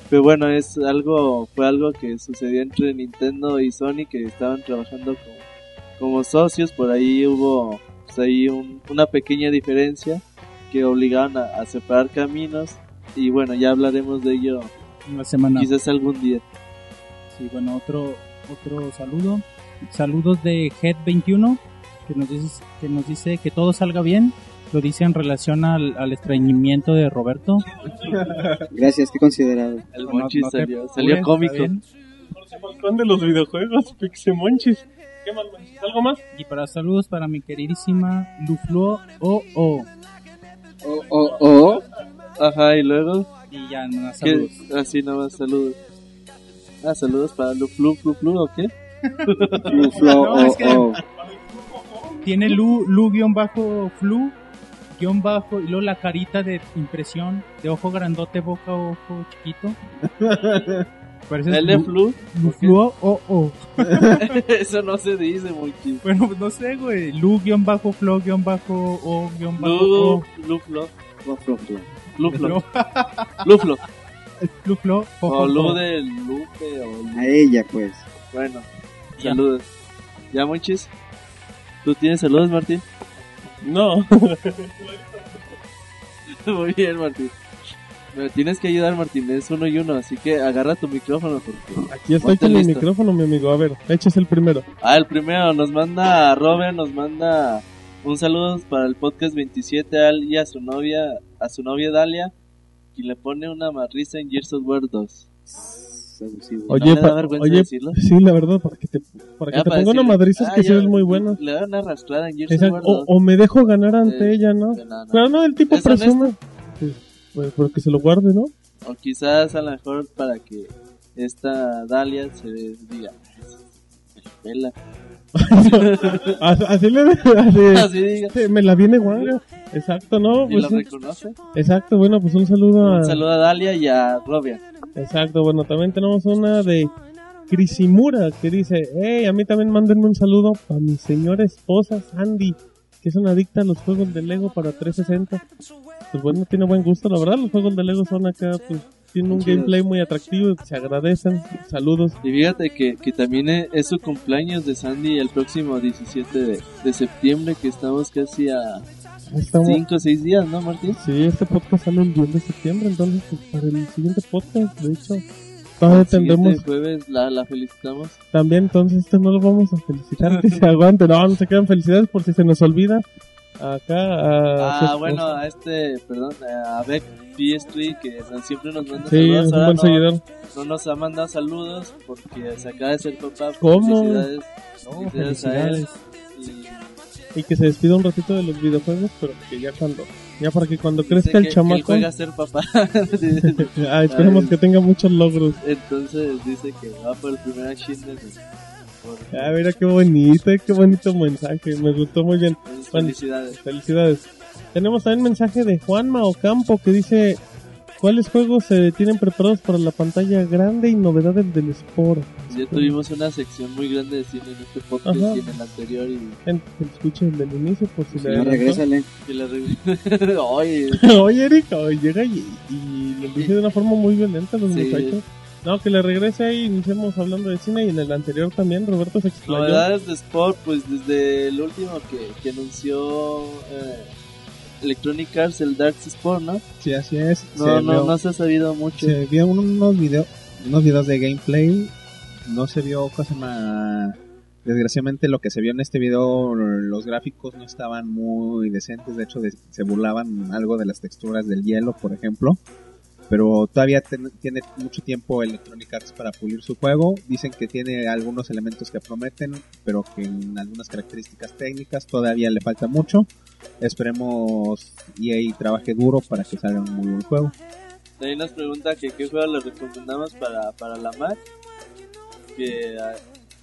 Speaker 3: Pero bueno, es algo, fue algo que sucedió entre Nintendo y Sony que estaban trabajando como, como socios. Por ahí hubo pues, ahí un- una pequeña diferencia que obligaban a, a separar caminos. Y bueno, ya hablaremos de ello
Speaker 4: una semana.
Speaker 3: quizás algún día.
Speaker 4: Sí, bueno, otro, otro saludo. Saludos de Head21, que nos dice que, nos dice que todo salga bien. Lo dice en relación al, al estreñimiento de Roberto.
Speaker 5: Gracias, qué considerado.
Speaker 3: El
Speaker 4: No-
Speaker 3: Monchis
Speaker 4: no
Speaker 3: salió, salió cómico.
Speaker 2: de los videojuegos, Pixemonchis. ¿Qué más, Monchis? ¿Algo más?
Speaker 4: Y para saludos para mi queridísima Lufluo o o
Speaker 5: Oh, oh, oh.
Speaker 3: Ajá, y luego...
Speaker 4: Y ya, nada, saludos.
Speaker 3: Así nomás, saludos. Ah, saludos para Lu Flu Flu Flu, ¿o qué?
Speaker 4: No,
Speaker 5: oh,
Speaker 4: es que-
Speaker 5: oh.
Speaker 4: Tiene Lu, Lu guion bajo Flu, guion bajo, y luego la carita de impresión, de ojo grandote, boca, ojo chiquito. Parece
Speaker 3: El de
Speaker 4: Lu-
Speaker 3: Flu.
Speaker 4: Lufluo o o
Speaker 3: Eso no se dice, Monchis.
Speaker 4: Bueno, pues no sé, güey. Lu guion bajo Flo guion bajo o guion bajo
Speaker 3: Lu,
Speaker 4: o.
Speaker 3: Lu Flo.
Speaker 5: Flo, Flo, Flo.
Speaker 3: Lu Flo.
Speaker 4: Flo.
Speaker 3: Lu Flo.
Speaker 4: Lu Flo. o,
Speaker 3: Lu de Lupe, o Lu-
Speaker 5: A ella, pues.
Speaker 3: Bueno. Saludos. ¿Ya, Monchis? ¿Tú tienes saludos, Martín?
Speaker 2: No.
Speaker 3: Muy bien, Martín. Me tienes que ayudar, Martín. Es uno y uno, así que agarra tu micrófono porque...
Speaker 2: Aquí estoy
Speaker 3: Ponte
Speaker 2: con
Speaker 3: listo.
Speaker 2: micrófono, mi amigo. A ver, eches el primero.
Speaker 3: Ah, el primero nos manda Robert, nos manda un saludo para el podcast 27 a él y a su novia, a su novia Dalia, y le pone una marrisa en Gears of War 2.
Speaker 5: Es abusivo.
Speaker 2: Oye,
Speaker 3: ¿No da
Speaker 2: pa- oye,
Speaker 3: decirlo?
Speaker 2: sí, la verdad, para que te, para que te ponga una madriza es
Speaker 3: ah,
Speaker 2: que es muy buena.
Speaker 3: Le dan una arrastrada en
Speaker 2: O,
Speaker 3: 2.
Speaker 2: o me dejo ganar ante
Speaker 3: Eh,
Speaker 2: ella, ¿no?
Speaker 3: no, no.
Speaker 2: Pero no, el tipo
Speaker 3: ¿Es
Speaker 2: presume. Pues, pero que se lo guarde, ¿no?
Speaker 3: O quizás a lo mejor para que esta Dalia se diga, "Me la pela".
Speaker 2: Así, así le así,
Speaker 3: Así diga.
Speaker 2: sí, me la viene guanga. Exacto, ¿no?
Speaker 3: Y
Speaker 2: Pues
Speaker 3: lo reconoce.
Speaker 2: Exacto, bueno, pues un saludo a...
Speaker 3: Un saludo a Dalia y a Robia.
Speaker 2: Exacto, bueno, también tenemos una de Crisimura que dice, hey, a mí también mándenme un saludo para mi señora esposa Sandy, que es una adicta a los juegos de Lego para 360. Pues bueno, tiene buen gusto, la verdad, los juegos de Lego son acá, pues tienen un gameplay muy atractivo, se agradecen, saludos.
Speaker 3: Y fíjate que, que también e- es su cumpleaños de Sandy el próximo 17 de, de septiembre, que estamos casi a
Speaker 2: Estamos-
Speaker 3: 5 o 6 días, ¿no, Martín?
Speaker 2: Sí, este podcast sale el 10 de septiembre, entonces pues, para el siguiente podcast, de hecho, todavía
Speaker 3: El
Speaker 2: tendremos
Speaker 3: jueves la, la felicitamos.
Speaker 2: también, entonces este no lo vamos a felicitar, que se aguante, no, no se quedan felicidades por si se nos olvida. Acá, a
Speaker 3: Ah,
Speaker 2: esposa.
Speaker 3: bueno, a este, perdón, a Beck PS3 que siempre nos manda
Speaker 2: Sí,
Speaker 3: saludos.
Speaker 2: es un buen
Speaker 3: no,
Speaker 2: seguidor.
Speaker 3: no nos ha mandado saludos porque se acaba de ser papá.
Speaker 2: ¿Cómo?
Speaker 3: Felicidades,
Speaker 4: No,
Speaker 3: felicidades a él.
Speaker 4: felicidades.
Speaker 2: y que se despida un ratito de los videojuegos, pero que ya cuando, ya para que cuando
Speaker 3: Dice
Speaker 2: crezca el
Speaker 3: que- que él
Speaker 2: chamaco,
Speaker 3: juega a ser papá.
Speaker 2: ah, esperemos que tenga muchos logros.
Speaker 3: Entonces dice que va por el primer achievement. Por
Speaker 2: Ah, mira qué bonito, qué bonito mensaje, me gustó muy bien. Bueno,
Speaker 3: felicidades.
Speaker 2: Felicidades. Tenemos también mensaje de Juanma Ocampo que dice, ¿cuáles juegos se tienen preparados para la pantalla grande y novedades del Sport?
Speaker 3: Ya tuvimos una sección muy grande de cine en este podcast
Speaker 2: Ajá.
Speaker 3: y en el anterior y
Speaker 2: En- que escuchen del inicio por si le
Speaker 5: regrésale.
Speaker 3: que la re- Oye,
Speaker 2: Oye, Erika, hoy llega y, y lo dice de una forma muy violenta a los
Speaker 3: Sí.
Speaker 2: muchachos. No, que le regrese ahí, iniciemos hablando de cine y en el anterior también Roberto se explayó.
Speaker 3: novedades de Sport, pues desde el último que, que anunció eh, Electronic Arts, el Dark Sport, ¿no?
Speaker 7: Sí, así es.
Speaker 3: No,
Speaker 7: se,
Speaker 3: no,
Speaker 7: vio,
Speaker 3: no se ha sabido mucho.
Speaker 7: se vio unos videos unos videos de gameplay. No se vio cosa más... Desgraciadamente lo que se vio en este video, los gráficos no estaban muy decentes. De hecho, de- se burlaban algo de las texturas del hielo, por ejemplo. Pero todavía ten- tiene mucho tiempo Electronic Arts para pulir su juego. Dicen que tiene algunos elementos que prometen, pero que en algunas características técnicas todavía le falta mucho. Esperemos EA trabaje duro para que salga un muy buen juego.
Speaker 3: Ahí nos pregunta que qué juego le recomendamos para, para la Mac. Que ah,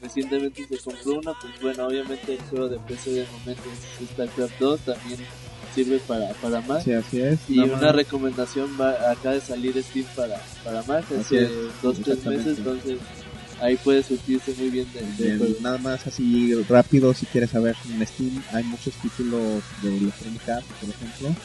Speaker 3: recientemente se compró una, pues bueno, obviamente el juego de PC de momento es StarCraft 2, también sirve para, para Mac.
Speaker 7: Sí, así es.
Speaker 3: Y
Speaker 7: Nada
Speaker 3: una
Speaker 7: más.
Speaker 3: recomendación va acaba de salir Steam para, para Mac hace
Speaker 7: es,
Speaker 3: dos tres meses, entonces ahí puede surtirse muy bien
Speaker 7: nada más así rápido, si quieres saber, en Steam hay muchos títulos de Electronic Arts, por ejemplo.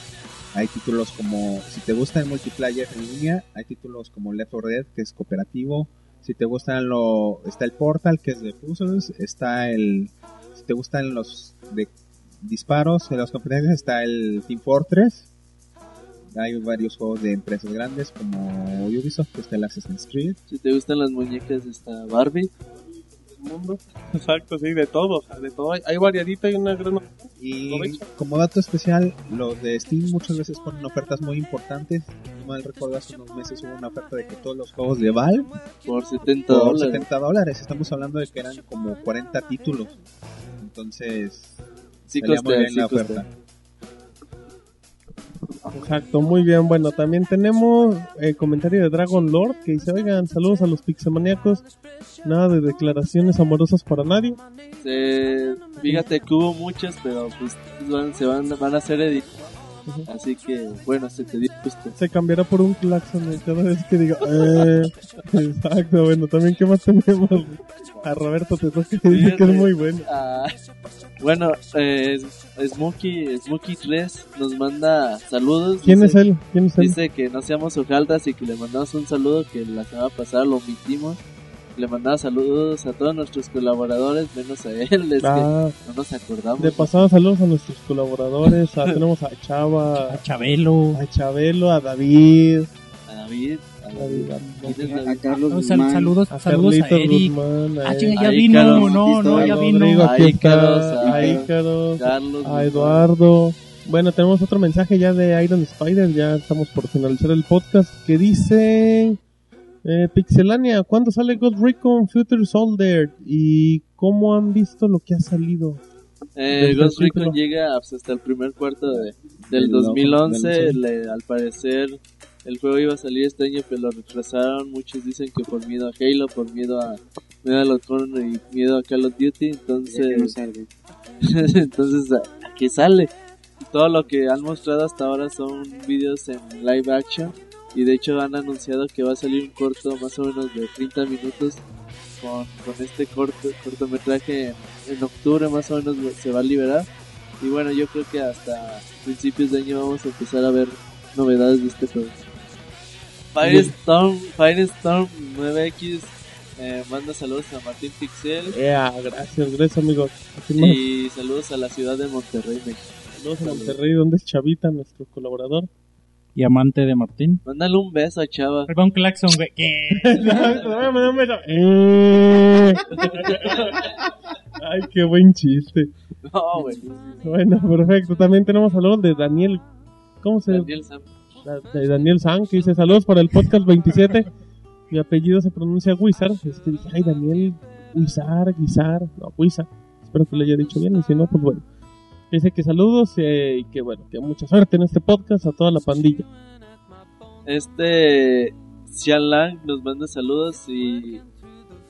Speaker 7: Hay títulos como, si te gusta el multiplayer en línea, hay títulos como Left 4 Dead, que es cooperativo. Si te gustan lo, está el Portal, que es de puzzles. Está el, si te gustan los de disparos, de las competencias, está el Team Fortress. Hay varios juegos de empresas grandes como Ubisoft, que está el Assassin's Creed.
Speaker 3: Si te gustan las muñecas está Barbie.
Speaker 2: mundo. Exacto, sí, de todo, o sea, de todo. Hay, hay variadito y una gran...
Speaker 7: Y como dato especial, los de Steam muchas veces ponen ofertas muy importantes. No mal recuerdo, hace unos meses hubo una oferta de que todos los juegos de Valve
Speaker 3: por 70
Speaker 7: por
Speaker 3: dólares.
Speaker 7: 70 dólares. Estamos hablando de que eran como 40 títulos. Entonces,
Speaker 3: Sí costa, sí
Speaker 7: la
Speaker 3: costa.
Speaker 7: oferta.
Speaker 2: Exacto, muy bien. Bueno, también tenemos el comentario de Dragon Lord que dice, oigan, saludos a los pixemaníacos. Nada de declaraciones amorosas para nadie.
Speaker 3: Se- fíjate que hubo muchas, pero pues van, se van, van a ser editadas. Así que, bueno, se te dio gusto.
Speaker 2: Se cambiará por un claxon cada vez que diga, eh, exacto, bueno, también qué más tenemos. A Roberto te toca que dice que es muy bueno.
Speaker 3: Ah, bueno, eh, Smokey, Smokey 3 nos manda saludos.
Speaker 2: ¿Quién
Speaker 3: dice-
Speaker 2: es él? ¿Quién es él?
Speaker 3: Dice que no seamos hojaldas y que le mandamos un saludo que la semana pasada lo omitimos. Le mandaba saludos a todos nuestros colaboradores, menos a él, es
Speaker 2: Ah,
Speaker 3: que no nos acordamos.
Speaker 2: de pasado saludos a nuestros colaboradores, a- tenemos a Chava,
Speaker 4: A Chabelo.
Speaker 2: a Chabelo, a David,
Speaker 3: A David, a
Speaker 2: a
Speaker 3: David.
Speaker 2: David,
Speaker 3: ¿Quién es
Speaker 5: A, a
Speaker 3: David?
Speaker 5: Carlos
Speaker 4: sal-
Speaker 5: Guzmán.
Speaker 4: saludos,
Speaker 2: a
Speaker 4: saludos a Eric.
Speaker 2: Guzmán, a
Speaker 4: Ah, chinga, ya vino.
Speaker 3: Carlos,
Speaker 4: No, no, ya vino.
Speaker 2: Rodrigo, aquí
Speaker 3: A
Speaker 2: a
Speaker 3: a-
Speaker 2: Ícaros,
Speaker 3: Carlos,
Speaker 2: a Eduardo. Bueno, tenemos otro mensaje ya de Iron Spider, ya estamos por finalizar el podcast, que dice... Eh, Pixelania, ¿cuándo sale Ghost Recon Future Soldier? ¿Y cómo han visto lo que ha salido?
Speaker 3: Eh, Ghost
Speaker 2: el
Speaker 3: Recon llega hasta el primer cuarto de, del
Speaker 7: Del
Speaker 3: 2011.
Speaker 7: del- sí.
Speaker 3: Le- al parecer, el juego iba a salir este año, pero lo retrasaron. Muchos dicen que por miedo a Halo, por miedo a of Honor y miedo a Call of Duty. Entonces, entonces ¿a, a qué sale? Todo lo que han mostrado hasta ahora son vídeos en live action. Y de hecho han anunciado que va a salir un corto más o menos de 30 minutos con, con este corto, cortometraje en, en octubre más o menos se va a liberar. Y bueno, yo creo que hasta principios de año vamos a empezar a ver novedades de este juego. Firestorm, Firestorm 9X eh, manda saludos a Martín Pixel
Speaker 2: Yeah, gracias, gracias amigos.
Speaker 3: Y saludos a la ciudad de Monterrey, México.
Speaker 2: Saludos a Monterrey, donde es Chavita, nuestro colaborador.
Speaker 4: Y amante de Martín.
Speaker 3: Mándale un beso a Chava.
Speaker 4: Un claxon, güey. ¿Qué?
Speaker 2: Eh. Ay, qué buen chiste.
Speaker 3: No, güey.
Speaker 2: Bueno, perfecto. También tenemos saludos de Daniel. ¿Cómo se
Speaker 3: Daniel Sam.
Speaker 2: de Daniel San, que dice saludos para el podcast 27. Mi apellido se pronuncia Wizard. Es que dije, ay, Daniel Wizard, Guizar. No, Wizard. Espero que lo haya dicho bien. Y si no, pues bueno. Dice que saludos eh, y que bueno, que mucha suerte en este podcast a toda la pandilla.
Speaker 3: Este Xian Lang nos manda saludos y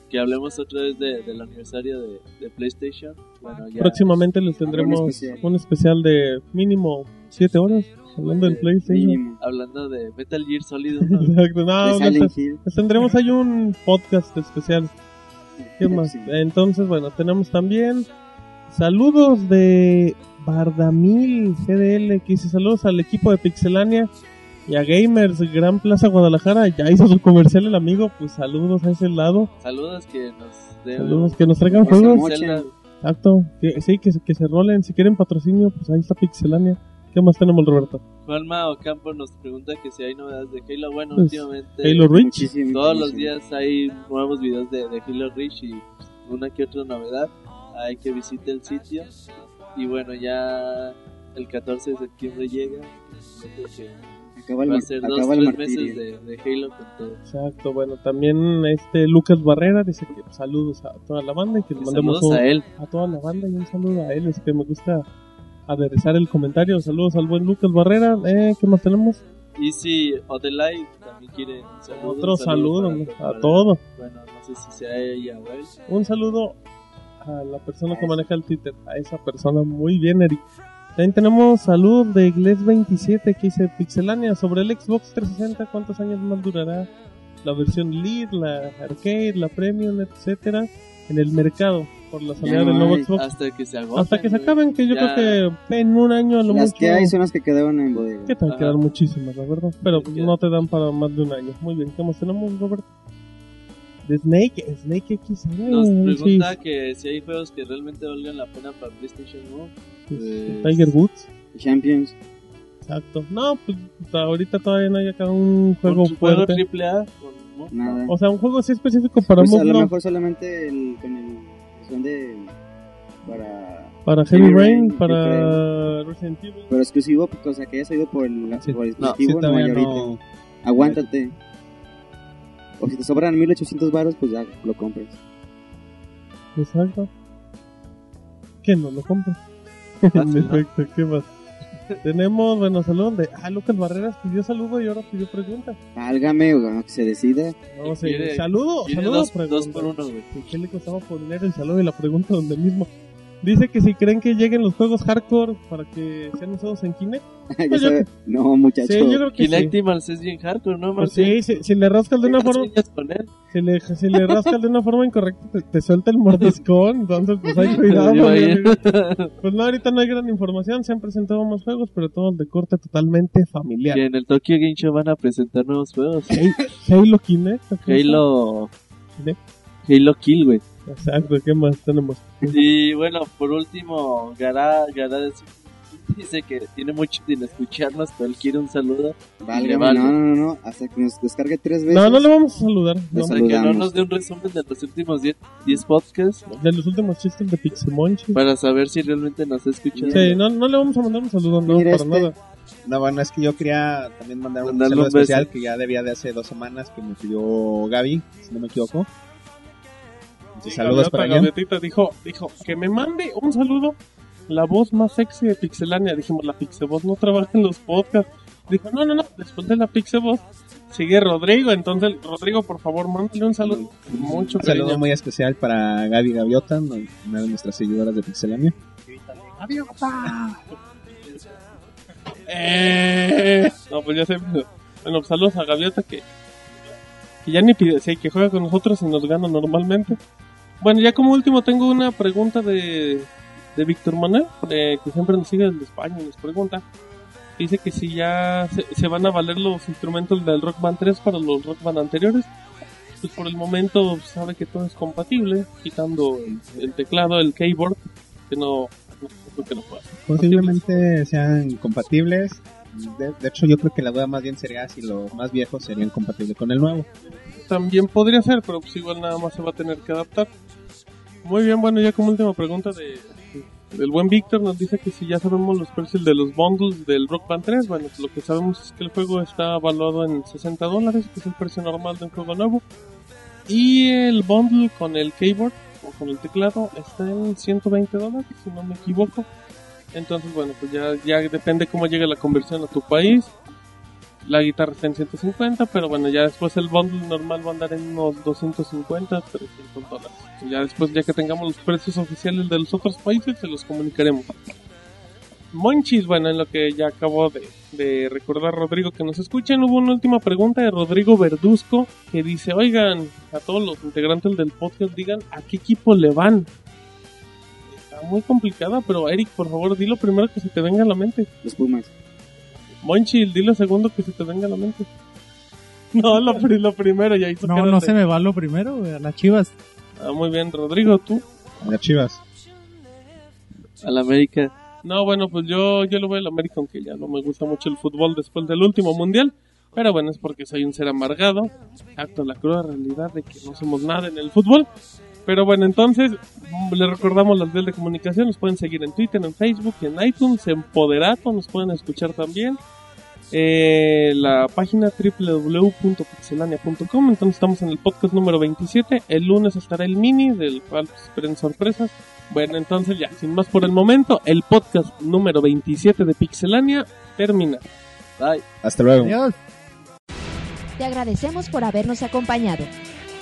Speaker 3: que hablemos otra vez de, del aniversario de, de PlayStation. Bueno, ya
Speaker 2: Próximamente les tendremos
Speaker 5: un especial.
Speaker 2: un especial de mínimo 7 horas hablando del PlayStation.
Speaker 3: Hablando de Metal Gear Solid 1.
Speaker 2: Exacto,
Speaker 5: De
Speaker 2: no, no, les tendremos ahí un podcast especial. ¿Qué más?
Speaker 5: Sí.
Speaker 2: Entonces, bueno, tenemos también saludos de Bardamil CDL que dice saludos al equipo de Pixelania y a Gamers Gran Plaza Guadalajara. Ya hizo su comercial el amigo, pues saludos a ese lado.
Speaker 3: Saludos que nos den
Speaker 2: Saludos que nos traigan juegos. Exacto, que, sí, que, se- que se rolen. Si quieren patrocinio, pues ahí está Pixelania. ¿Qué más tenemos, Roberto?
Speaker 3: Juanma Ocampo nos pregunta que si hay novedades de Halo. Bueno,
Speaker 2: Pues,
Speaker 3: últimamente
Speaker 2: Halo Reach.
Speaker 5: Muchísimo.
Speaker 3: todos los
Speaker 5: muchísimo.
Speaker 3: días hay nuevos videos de, de Halo Reach y una que otra novedad. Hay que visite el sitio. Y bueno, ya el 14 de septiembre llega. Creo que
Speaker 5: Acaba el,
Speaker 3: va a ser dos,
Speaker 5: acaba el
Speaker 3: tres meses de, de Halo con todo.
Speaker 2: Exacto, bueno, también este Lucas Barrera dice que saludos a toda la banda y que le mandemos
Speaker 3: Saludos
Speaker 2: un-
Speaker 3: a él.
Speaker 2: a toda la banda y un saludo a él. Es que me gusta aderezar el comentario. Saludos al buen Lucas Barrera. Eh, ¿Qué más tenemos?
Speaker 3: Y si Odelay también quiere un saludo.
Speaker 2: Otro
Speaker 3: un
Speaker 2: saludo
Speaker 3: para-
Speaker 2: ¿no? a
Speaker 3: para-
Speaker 2: todos.
Speaker 3: Bueno, no sé si sea ella o él.
Speaker 2: Un saludo a la persona que maneja el Twitter. A esa persona. Muy bien, Eric. También tenemos saludos de Gles27 que dice Pixelania sobre el Xbox 360. ¿Cuántos años más durará la versión Lead, la Arcade, la Premium, etcétera en el mercado por la salida
Speaker 5: no
Speaker 2: del nuevo. Xbox?
Speaker 3: Hasta que se agoten.
Speaker 2: Hasta que se acaben, que yo
Speaker 3: Ya.
Speaker 2: creo que en un año a lo
Speaker 5: Las
Speaker 2: mucho.
Speaker 5: que hay son las que quedaron en bodega.
Speaker 2: Que te van a quedar muchísimas, la verdad. Pero no te dan para más de un año. Muy bien, ¿qué más tenemos, Robert? De Snake, Snake X.
Speaker 3: Nos
Speaker 2: eh,
Speaker 3: pregunta
Speaker 2: sí,
Speaker 3: que si hay juegos que realmente valgan la pena para PlayStation 1.
Speaker 2: pues,
Speaker 3: pues-
Speaker 2: Tiger Woods.
Speaker 5: Champions.
Speaker 2: Exacto. No, pues ahorita todavía no hay acá un juego
Speaker 3: Un juego
Speaker 2: fuerte.
Speaker 3: triple A con Mo-
Speaker 5: Nada.
Speaker 2: O sea, un juego así específico para
Speaker 5: Pues a
Speaker 2: Move,
Speaker 5: lo
Speaker 2: no.
Speaker 5: mejor solamente el, con el son de para
Speaker 2: Para Heavy
Speaker 5: Heavy
Speaker 2: Rain, para Resident Evil.
Speaker 5: pero exclusivo, porque, o sea, que hayas oído por el,
Speaker 7: Sí.
Speaker 5: por el
Speaker 7: No, sí,
Speaker 5: dispositivo, no,
Speaker 7: no.
Speaker 5: Aguántate. O si te sobran 1800 baros, pues ya lo compras.
Speaker 2: Exacto. ¿Qué no lo compras? Efecto, ¿qué más? Tenemos, bueno, saludos de. Ah, Lucas Barreras pidió saludo y ahora pidió pregunta.
Speaker 5: Válgame, o que se decida.
Speaker 2: No sé,
Speaker 3: Quiere-
Speaker 2: saludo,
Speaker 3: Tiene
Speaker 2: saludo,
Speaker 3: dos,
Speaker 2: pregunta.
Speaker 3: dos por uno, güey.
Speaker 2: ¿Y ¿Qué le costaba poner el saludo y la pregunta donde mismo? Dice que si creen que lleguen los juegos hardcore para que sean usados en Kinect. Pues yo
Speaker 5: no, muchacho.
Speaker 2: Sí, yo creo que sí.
Speaker 3: Kinectimals es bien hardcore, ¿no,
Speaker 2: Pues
Speaker 3: Martín?
Speaker 2: sí, si, si le rascas de una forma, si le, si le rascas de una forma incorrecta, te, te suelta el mordiscón, entonces pues hay cuidado. Pues no, ahorita no hay gran información, se han presentado más juegos, pero todos de corte totalmente familiar.
Speaker 3: que en el Tokyo Game Show van a presentar nuevos juegos.
Speaker 2: Halo Kinect.
Speaker 3: Halo.
Speaker 2: ¿Kinect?
Speaker 3: Halo Kill, güey.
Speaker 2: Exacto, ¿qué más tenemos?
Speaker 3: Y bueno, por último, Gara, Gara dice que tiene mucho sin escucharnos, pero él quiere un saludo.
Speaker 5: Válgame,
Speaker 3: Le vale.
Speaker 5: no, no, no, no, hasta que nos descargue tres veces.
Speaker 2: No, no le vamos a saludar. no.
Speaker 3: Para que no nos dé un resumen de los últimos 10 10 podcasts
Speaker 2: de los últimos chistes de Pixemonchi.
Speaker 3: para saber si realmente nos escuchan.
Speaker 2: Sí, no, no le vamos a mandar un saludo, no,
Speaker 5: Mira
Speaker 2: para
Speaker 5: este.
Speaker 2: nada.
Speaker 7: No, bueno, es que yo quería también mandar un
Speaker 3: Mandarle
Speaker 7: saludo
Speaker 3: un
Speaker 7: especial que ya debía de hace dos semanas que me pidió Gaby, si no me equivoco. Entonces, saludos para.
Speaker 2: Gaviotita dijo, dijo que me mande un saludo la voz más sexy de Pixelania. Dijimos, la Pixevoz no trabaja en los podcasts. Dijo, no, no, no, después de la Pixevoz sigue Rodrigo. Entonces, Rodrigo, por favor, mándale un saludo. Mucho
Speaker 7: Un saludo
Speaker 2: cariño.
Speaker 7: muy especial para Gaby Gaviota, una de nuestras seguidoras de Pixelania.
Speaker 2: Eh, no, pues ya sé. Bueno, pues saludos a Gaviota que, que ya ni pide, sí, que juega con nosotros y nos gana normalmente. Bueno, ya como último tengo una pregunta de, de Víctor Manuel, eh, que siempre nos sigue desde España y nos pregunta. Dice que si ya se, se van a valer los instrumentos del Rock Band 3 para los Rock Band anteriores. Pues por el momento sabe que todo es compatible, quitando el, teclado, el keyboard, que no, no creo que no pueda. ser
Speaker 7: Posiblemente sean compatibles. De, de hecho, yo creo que la duda más bien sería si los más viejos serían compatibles con el nuevo.
Speaker 2: también podría ser, pero pues igual nada más se va a tener que adaptar. Muy bien, bueno, ya como última pregunta de del buen Víctor nos dice que si ya sabemos los precios de los bundles del Rock Band 3, bueno, lo que sabemos es que el juego está valuado en 60 dólares, que es el precio normal de un juego nuevo. Y el bundle con el keyboard o con el teclado está en 120 dólares, si no me equivoco. Entonces, bueno, pues ya, ya depende cómo llegue la conversión a tu país. La guitarra está en 150, pero bueno, ya después el bundle normal va a andar en unos 250, 300 dólares. Ya después, ya que tengamos los precios oficiales de los otros países, se los comunicaremos. Monchis, bueno, en lo que ya acabó de, de recordar Rodrigo que nos escuchen, hubo una última pregunta de Rodrigo Verduzco que dice, oigan, a todos los integrantes del podcast digan a qué equipo le van. Muy complicada, pero Eric, por favor, di lo primero que se te venga a la mente.
Speaker 5: Los Pumas.
Speaker 2: Monchil, di lo segundo que se te venga a la mente. No, lo, pri- lo primero ya hizo
Speaker 4: No, no se me va lo primero, güey, a las chivas.
Speaker 2: Ah, muy bien, Rodrigo, tú.
Speaker 7: Las chivas.
Speaker 3: Al América.
Speaker 2: No, bueno, pues yo, yo lo voy al América, aunque ya no me gusta mucho el fútbol después del último mundial. Pero bueno, es porque soy un ser amargado. Acto la cruda realidad de que no somos nada en el fútbol. Pero bueno, entonces, les recordamos las vías de comunicación. Nos pueden seguir en Twitter, en Facebook, en iTunes, en Poderato. Nos pueden escuchar también. Eh, la página www.pixelania.com. Entonces estamos en el podcast número 27. El lunes estará el mini, del cual esperen sorpresas. Bueno, entonces ya, sin más por el momento, el podcast número 27 de Pixelania termina.
Speaker 3: Bye.
Speaker 7: Hasta luego.
Speaker 4: Adiós.
Speaker 1: Te agradecemos por habernos acompañado.